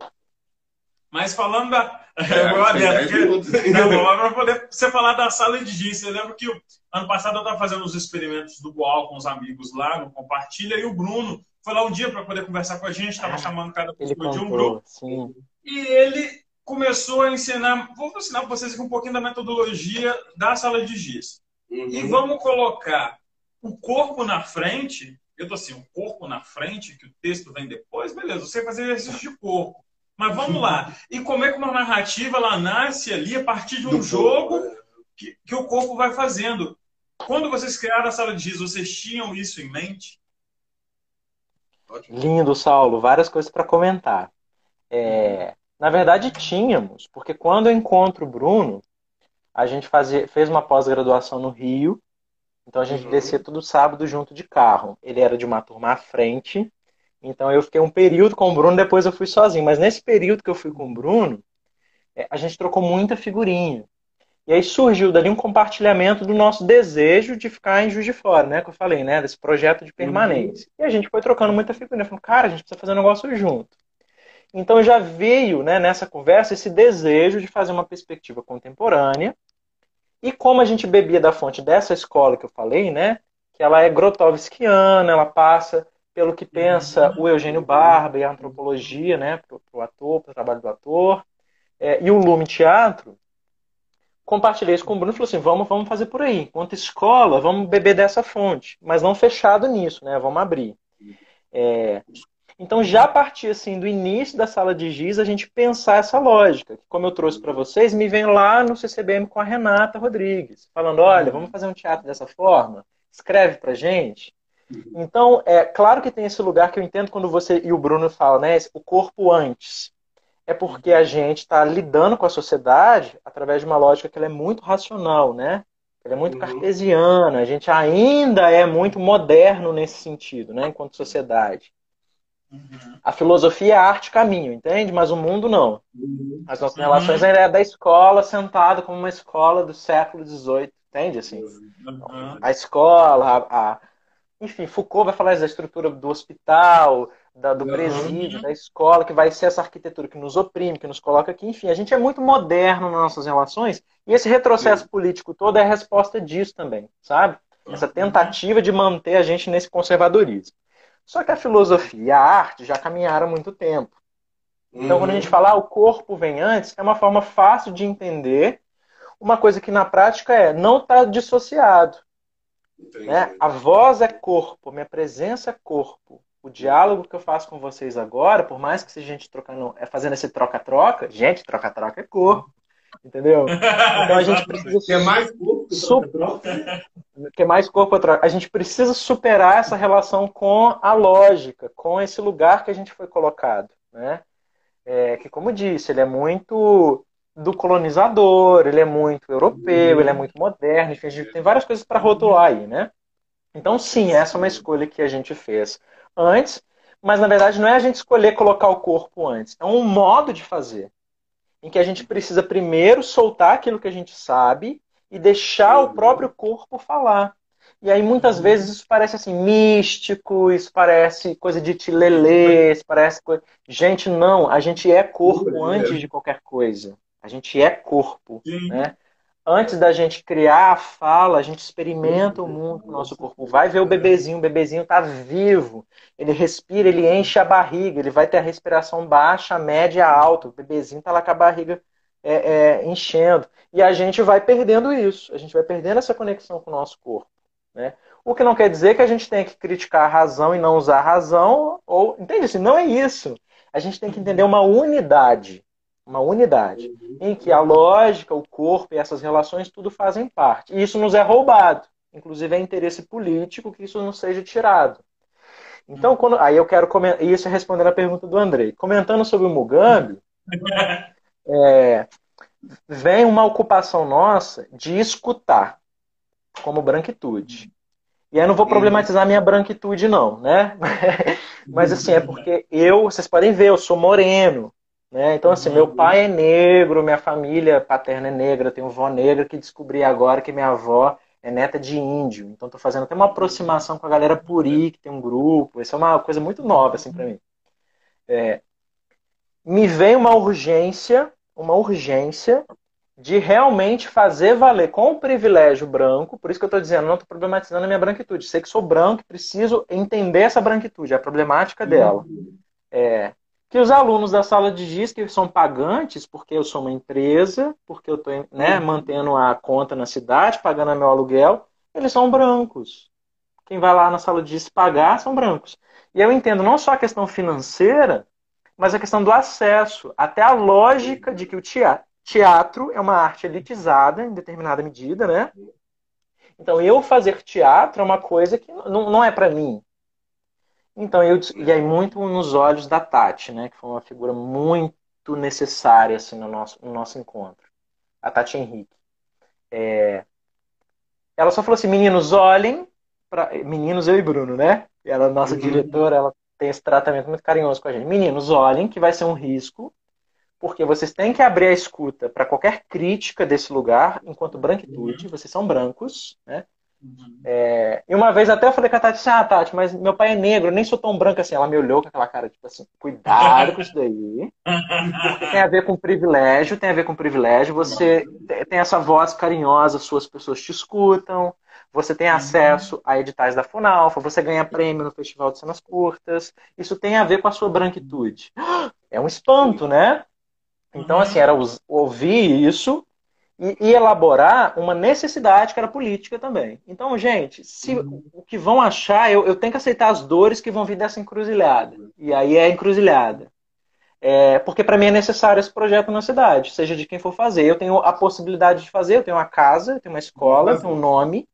Mas falando da. É, eu agora poder você falar da sala de giz. Eu lembro que ano passado eu estava fazendo os experimentos do Boal com os amigos lá no Compartilha, e o Bruno foi lá um dia para poder conversar com a gente, estava ah, chamando cada pessoa de um grupo. Sim. E ele começou a ensinar, vou ensinar para vocês aqui um pouquinho da metodologia da sala de giz. Uhum. E vamos colocar o corpo na frente, eu tô assim, o corpo na frente, que o texto vem depois, beleza, você fazer exercício de corpo. Mas vamos lá. E como é que uma narrativa ela nasce ali a partir de um jogo é. que, que o corpo vai fazendo? Quando vocês criaram a sala de giz, vocês tinham isso em mente?
Lindo, Saulo. Várias coisas para comentar. É, na verdade, tínhamos, porque quando eu encontro o Bruno, a gente fazia, fez uma pós-graduação no Rio, então a gente uhum. descia todo sábado junto de carro. Ele era de uma turma à frente, então eu fiquei um período com o Bruno, depois eu fui sozinho. Mas nesse período que eu fui com o Bruno, é, a gente trocou muita figurinha. E aí surgiu dali um compartilhamento do nosso desejo de ficar em Juiz de Fora, né? Que eu falei, né? Desse projeto de permanência. Uhum. E a gente foi trocando muita figurinha. Falei, cara, a gente precisa fazer um negócio junto. Então já veio né, nessa conversa esse desejo de fazer uma perspectiva contemporânea. E como a gente bebia da fonte dessa escola que eu falei, né, que ela é grotovskiana, ela passa pelo que pensa o Eugênio Barba e a antropologia, né, para o ator, para o trabalho do ator, é, e o Lume Teatro, compartilhei isso com o Bruno e falou assim, vamos, vamos fazer por aí. Enquanto escola, vamos beber dessa fonte, mas não fechado nisso, né, vamos abrir. É, então, já a partir assim, do início da sala de giz, a gente pensar essa lógica. Que, como eu trouxe para vocês, me vem lá no CCBM com a Renata Rodrigues, falando: olha, vamos fazer um teatro dessa forma? Escreve para gente. Então, é claro que tem esse lugar que eu entendo quando você e o Bruno falam, né? O corpo antes. É porque a gente está lidando com a sociedade através de uma lógica que ela é muito racional, né? Ela é muito uhum. cartesiana. A gente ainda é muito moderno nesse sentido, né? Enquanto sociedade. Uhum. A filosofia é arte caminho, entende? Mas o mundo não. Uhum. As nossas uhum. relações ainda é da escola sentado como uma escola do século XVIII, entende? Assim, uhum. A escola, a, a, enfim, Foucault vai falar da estrutura do hospital, da, do presídio, da escola, que vai ser essa arquitetura que nos oprime, que nos coloca aqui. Enfim, a gente é muito moderno nas nossas relações e esse retrocesso político todo é a resposta disso também, sabe? Essa tentativa de manter a gente nesse conservadorismo. Só que a filosofia e a arte já caminharam há muito tempo. Então, uhum. quando a gente fala ah, o corpo vem antes, é uma forma fácil de entender uma coisa que na prática é não está dissociado. Né? A voz é corpo, minha presença é corpo. O diálogo que eu faço com vocês agora, por mais que seja gente trocando, é fazendo esse troca-troca, gente, troca-troca é corpo. Entendeu? Então a gente precisa.
Que é mais corpo
que é mais corpo A gente precisa superar essa relação com a lógica, com esse lugar que a gente foi colocado. Né? É, que, como disse, ele é muito do colonizador, ele é muito europeu, ele é muito moderno, enfim, a gente tem várias coisas para rotular aí, né? Então, sim, essa é uma escolha que a gente fez antes, mas na verdade não é a gente escolher colocar o corpo antes, é um modo de fazer, em que a gente precisa primeiro soltar aquilo que a gente sabe e deixar o próprio corpo falar. E aí muitas uhum. vezes isso parece assim místico, isso parece coisa de tilelê, isso parece coisa... Gente, não, a gente é corpo antes de qualquer coisa. A gente é corpo, Sim. né? Antes da gente criar a fala, a gente experimenta o mundo com o nosso corpo. Vai ver o bebezinho, o bebezinho está vivo. Ele respira, ele enche a barriga, ele vai ter a respiração baixa, média, alta. O bebezinho está lá com a barriga é, é, enchendo. E a gente vai perdendo isso. A gente vai perdendo essa conexão com o nosso corpo. Né? O que não quer dizer que a gente tenha que criticar a razão e não usar a razão, ou entende? Assim, não é isso. A gente tem que entender uma unidade, uma unidade, em que a lógica, o corpo e essas relações tudo fazem parte. E isso nos é roubado. Inclusive é interesse político que isso não seja tirado. Então, quando, aí eu quero comentar, isso respondendo a pergunta do Andrei. Comentando sobre o Mugambi, é, vem uma ocupação nossa de escutar como branquitude. E aí eu não vou problematizar a minha branquitude, não, né? Mas assim, é porque eu, vocês podem ver, eu sou moreno. Né? Então, assim, meu pai é negro, minha família paterna é negra, tenho vó negra que descobri agora que minha avó é neta de índio. Então, estou fazendo até uma aproximação com a galera Puri, que tem um grupo. Isso é uma coisa muito nova, assim, para mim. É, me vem uma urgência, uma urgência de realmente fazer valer com o privilégio branco, por isso que eu estou dizendo, não estou problematizando a minha branquitude, sei que sou branco e preciso entender essa branquitude, a problemática dela. É, que os alunos da sala de giz que são pagantes, porque eu sou uma empresa, porque eu estou né, mantendo a conta na cidade, pagando meu aluguel, eles são brancos. Quem vai lá na sala de giz pagar são brancos. E eu entendo não só a questão financeira, mas a questão do acesso, até a lógica de que o teatro, teatro é uma arte elitizada em determinada medida, né? Então, eu fazer teatro é uma coisa que não, não é para mim. Então, eu, e aí muito nos olhos da Tati, né? Que foi uma figura muito necessária, assim, no nosso, no nosso encontro. A Tati Henrique. É... Ela só falou assim, meninos, olhem para Meninos, eu e Bruno, né? Ela, nossa uhum. diretora, ela tem esse tratamento muito carinhoso com a gente. Meninos, olhem que vai ser um risco porque vocês têm que abrir a escuta para qualquer crítica desse lugar, enquanto branquitude, vocês são brancos, né? É, e uma vez até eu falei com a Tati assim, ah, Tati, mas meu pai é negro, eu nem sou tão branco assim. Ela me olhou com aquela cara, tipo assim, cuidado com isso daí. Tem a ver com privilégio, tem a ver com privilégio. Você tem essa voz carinhosa, suas pessoas te escutam, você tem acesso a editais da Funalfa, você ganha prêmio no Festival de Cenas Curtas. Isso tem a ver com a sua branquitude. É um espanto, né? Então, assim, era ouvir isso e, e, elaborar uma necessidade que era política também. Então, gente, se uhum. o que vão achar, eu, eu tenho que aceitar as dores que vão vir dessa encruzilhada. E aí é encruzilhada. É, porque para mim é necessário esse projeto na cidade, seja de quem for fazer. Eu tenho a possibilidade de fazer, eu tenho uma casa, eu tenho uma escola, eu tenho um nome.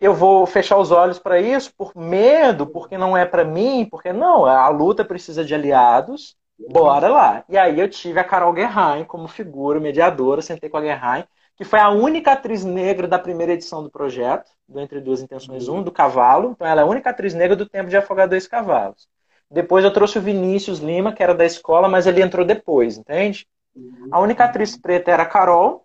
Eu vou fechar os olhos para isso por medo, porque não é para mim, porque não, a luta precisa de aliados. Bora lá. E aí eu tive a Carol Guerrain como figura mediadora, sentei com a Guerrain, que foi a única atriz negra da primeira edição do projeto, do Entre Duas Intenções 1, do Cavalo. Então ela é a única atriz negra do tempo de Afogar Dois Cavalos. Depois eu trouxe o Vinícius Lima, que era da escola, mas ele entrou depois, entende? A única atriz preta era a Carol,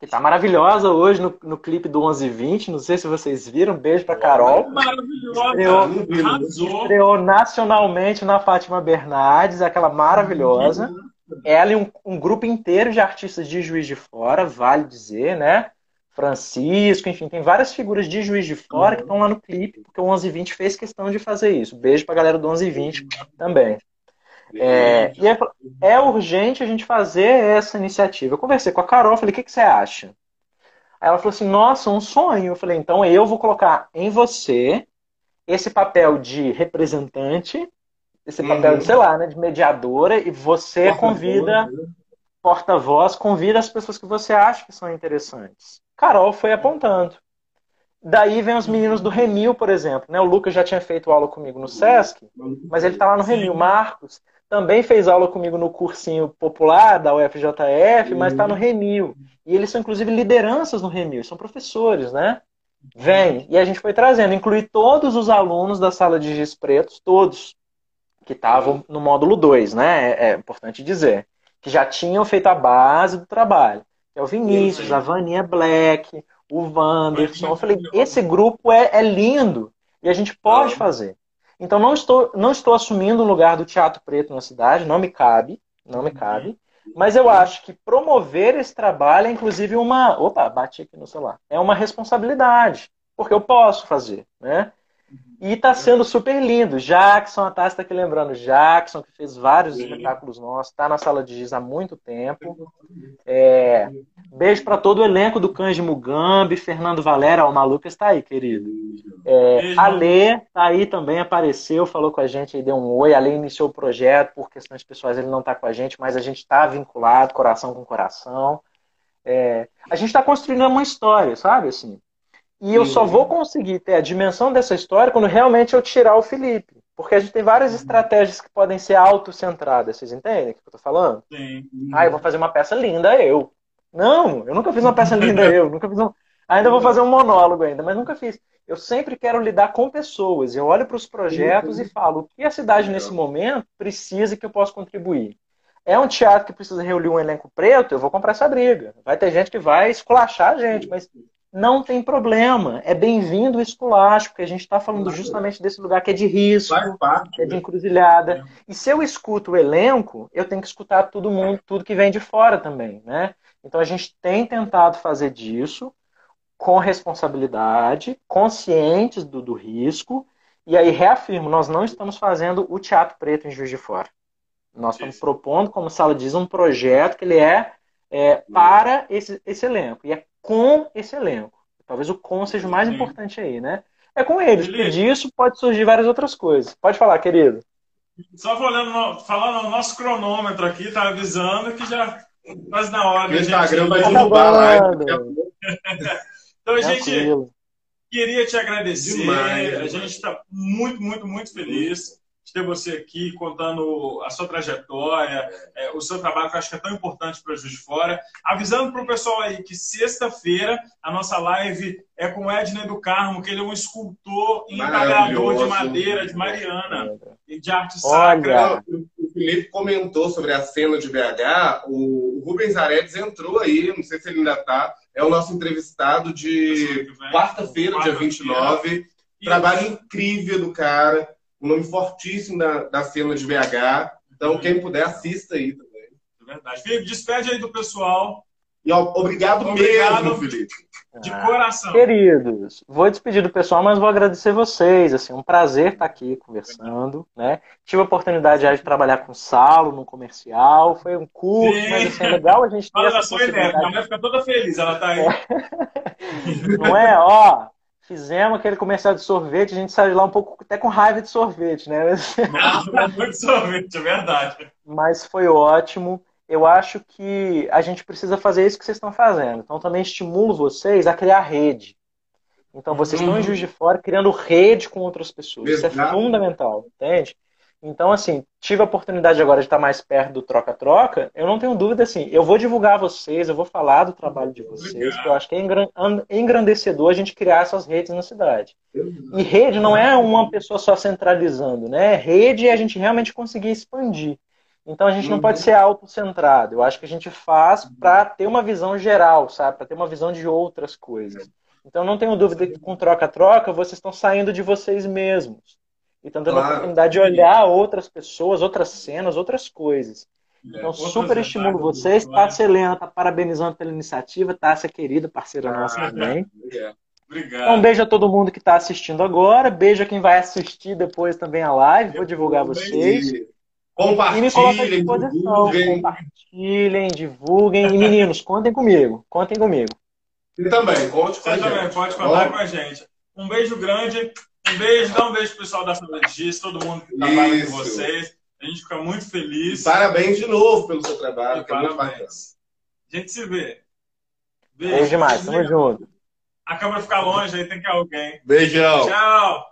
que tá maravilhosa hoje no, no clipe do 1120. Não sei se vocês viram. Beijo pra Carol. Maravilhosa. Estreou, estreou nacionalmente na Fátima Bernardes, aquela maravilhosa. Ela e um, um, grupo inteiro de artistas de Juiz de Fora, vale dizer, né? Francisco, enfim, tem várias figuras de Juiz de Fora que estão lá no clipe, porque o 1120 fez questão de fazer isso. Beijo pra galera do 1120 também. É, e é, é, urgente a gente fazer essa iniciativa. Eu conversei com a Carol, falei, o que, que você acha? Aí ela falou assim, nossa, um sonho. Eu falei, então eu vou colocar em você esse papel de representante, esse papel, uhum. de, sei lá, né, de mediadora, e você porta convida, né? porta-voz, convida as pessoas que você acha que são interessantes. Carol foi apontando. Daí vem os meninos do Remil, por exemplo. Né? O Lucas já tinha feito aula comigo no Sesc, mas ele está lá no Remil. Marcos, também fez aula comigo no cursinho popular da UFJF, mas está no Remil. E eles são, inclusive, lideranças no Remil, são professores, né? Vem. E a gente foi trazendo, incluir todos os alunos da sala de giz pretos, todos, que estavam no módulo 2, né? É, é, importante dizer. Que já tinham feito a base do trabalho. É o Vinícius, a Vania Black, o Wanderson. Eu falei, esse grupo é, é lindo e a gente pode fazer. Então não estou, não estou assumindo o lugar do teatro preto na cidade, não me cabe, não me cabe. Mas eu acho que promover esse trabalho é inclusive uma. Opa, bati aqui no celular. É uma responsabilidade, porque eu posso fazer, né? E está sendo super lindo. Jackson, a Tassi está aqui lembrando, Jackson, que fez vários Sim. espetáculos nossos, está na sala de giz há muito tempo. É... Beijo para todo o elenco do Cães Mugambi, Fernando Valera, o Maluco está aí, querido. É, Alê está aí também, apareceu, falou com a gente aí, deu um oi. Alê iniciou o projeto, por questões pessoais ele não está com a gente, mas a gente está vinculado, coração com coração. É... A gente está construindo uma história, sabe? Assim, e eu só vou conseguir ter a dimensão dessa história quando realmente eu tirar o Felipe. Porque a gente tem várias uhum. estratégias que podem ser autocentradas. Vocês entendem o que eu tô falando? Sim. Ah, eu vou fazer uma peça linda eu. Não, eu nunca fiz uma peça linda eu. Nunca fiz um... Ainda vou fazer um monólogo ainda, mas nunca fiz. Eu sempre quero lidar com pessoas. Eu olho para os projetos e falo o que a cidade nesse momento precisa que eu posso contribuir. É um teatro que precisa reunir um elenco preto, eu vou comprar essa briga. Vai ter gente que vai esculachar a gente, mas não tem problema. É bem-vindo o esculacho, porque a gente está falando justamente desse lugar que é de risco, que é de encruzilhada. E se eu escuto o elenco, eu tenho que escutar todo mundo, tudo que vem de fora também, né? Então a gente tem tentado fazer disso com responsabilidade, conscientes do, do risco, e aí reafirmo, nós não estamos fazendo o Teatro Preto em Juiz de Fora. Nós estamos propondo, como Sala diz, um projeto que ele é, é para esse, esse elenco. E é com esse elenco. Talvez o com seja o mais Sim. importante aí, né? É com eles, porque disso pode surgir várias outras coisas. Pode falar, querido.
Só falando, falando no nosso cronômetro aqui, tá avisando que já quase na hora. O
Instagram vai derrubar a live.
então, a gente queria te agradecer. Demais, a gente está muito, muito, muito feliz ter você aqui contando a sua trajetória, é, o seu trabalho, que eu acho que é tão importante para Juiz de Fora. Avisando para o pessoal aí que sexta-feira a nossa live é com o Edney do Carmo, que ele é um escultor entalhador de madeira de Mariana e de arte sacra.
O Felipe comentou sobre a cena de BH, o Rubens Aredes entrou aí, não sei se ele ainda está, é o nosso entrevistado de quarta-feira, quarta dia 29. Trabalho incrível do cara um nome fortíssimo da, da cena de VH. Então, quem puder, assista aí também.
É verdade. Felipe, despede aí do pessoal.
E ó, obrigado, obrigado mesmo, Felipe.
De coração.
Queridos, vou despedir do pessoal, mas vou agradecer vocês. Assim, um prazer estar aqui conversando. Né? Tive a oportunidade já de trabalhar com o Salo no comercial. Foi um curso, Sim. mas assim, é legal a gente ter Fala essa possibilidade.
Minha mãe fica toda feliz, ela está aí. É.
Não é? Ó, Fizemos aquele comercial de sorvete, a gente saiu de lá um pouco até com raiva de sorvete, né?
Não, não de sorvete, é verdade.
Mas foi ótimo. Eu acho que a gente precisa fazer isso que vocês estão fazendo. Então também estimulo vocês a criar rede. Então vocês uhum. estão em Juiz de Fora criando rede com outras pessoas. Isso é fundamental, entende? Então, assim, tive a oportunidade agora de estar mais perto do troca-troca. Eu não tenho dúvida, assim, eu vou divulgar vocês, eu vou falar do trabalho de vocês, que eu acho que é engrandecedor a gente criar essas redes na cidade. E rede não é uma pessoa só centralizando, né? Rede é a gente realmente conseguir expandir. Então a gente não pode uhum. ser autocentrado. Eu acho que a gente faz para ter uma visão geral, sabe? Para ter uma visão de outras coisas. Então não tenho dúvida que com troca-troca vocês estão saindo de vocês mesmos estão tendo claro. a oportunidade de olhar outras pessoas, outras cenas, outras coisas. É, então, super estimulo vocês. Tássia Helena está parabenizando pela iniciativa. Tássia, querida, parceira ah, nossa também. Obrigado. Então, um beijo a todo mundo que está assistindo agora. Beijo a quem vai assistir depois também a live. Vou divulgar vocês.
Compartilhem, e à disposição.
Divulguem. Compartilhem, divulguem. E meninos, contem comigo. Contem comigo.
E também, conte com Você a
também,
gente.
pode contar Bom? com a gente. Um beijo grande. Um beijo, dá um beijo pro pessoal da Sala de Giz, todo mundo que trabalha com vocês. A gente fica muito feliz.
E parabéns de novo pelo seu trabalho, que é muito bacana.
A gente se vê.
Beijo, beijo demais, tamo junto.
A câmera fica longe, aí tem que alguém.
Beijão.
Tchau.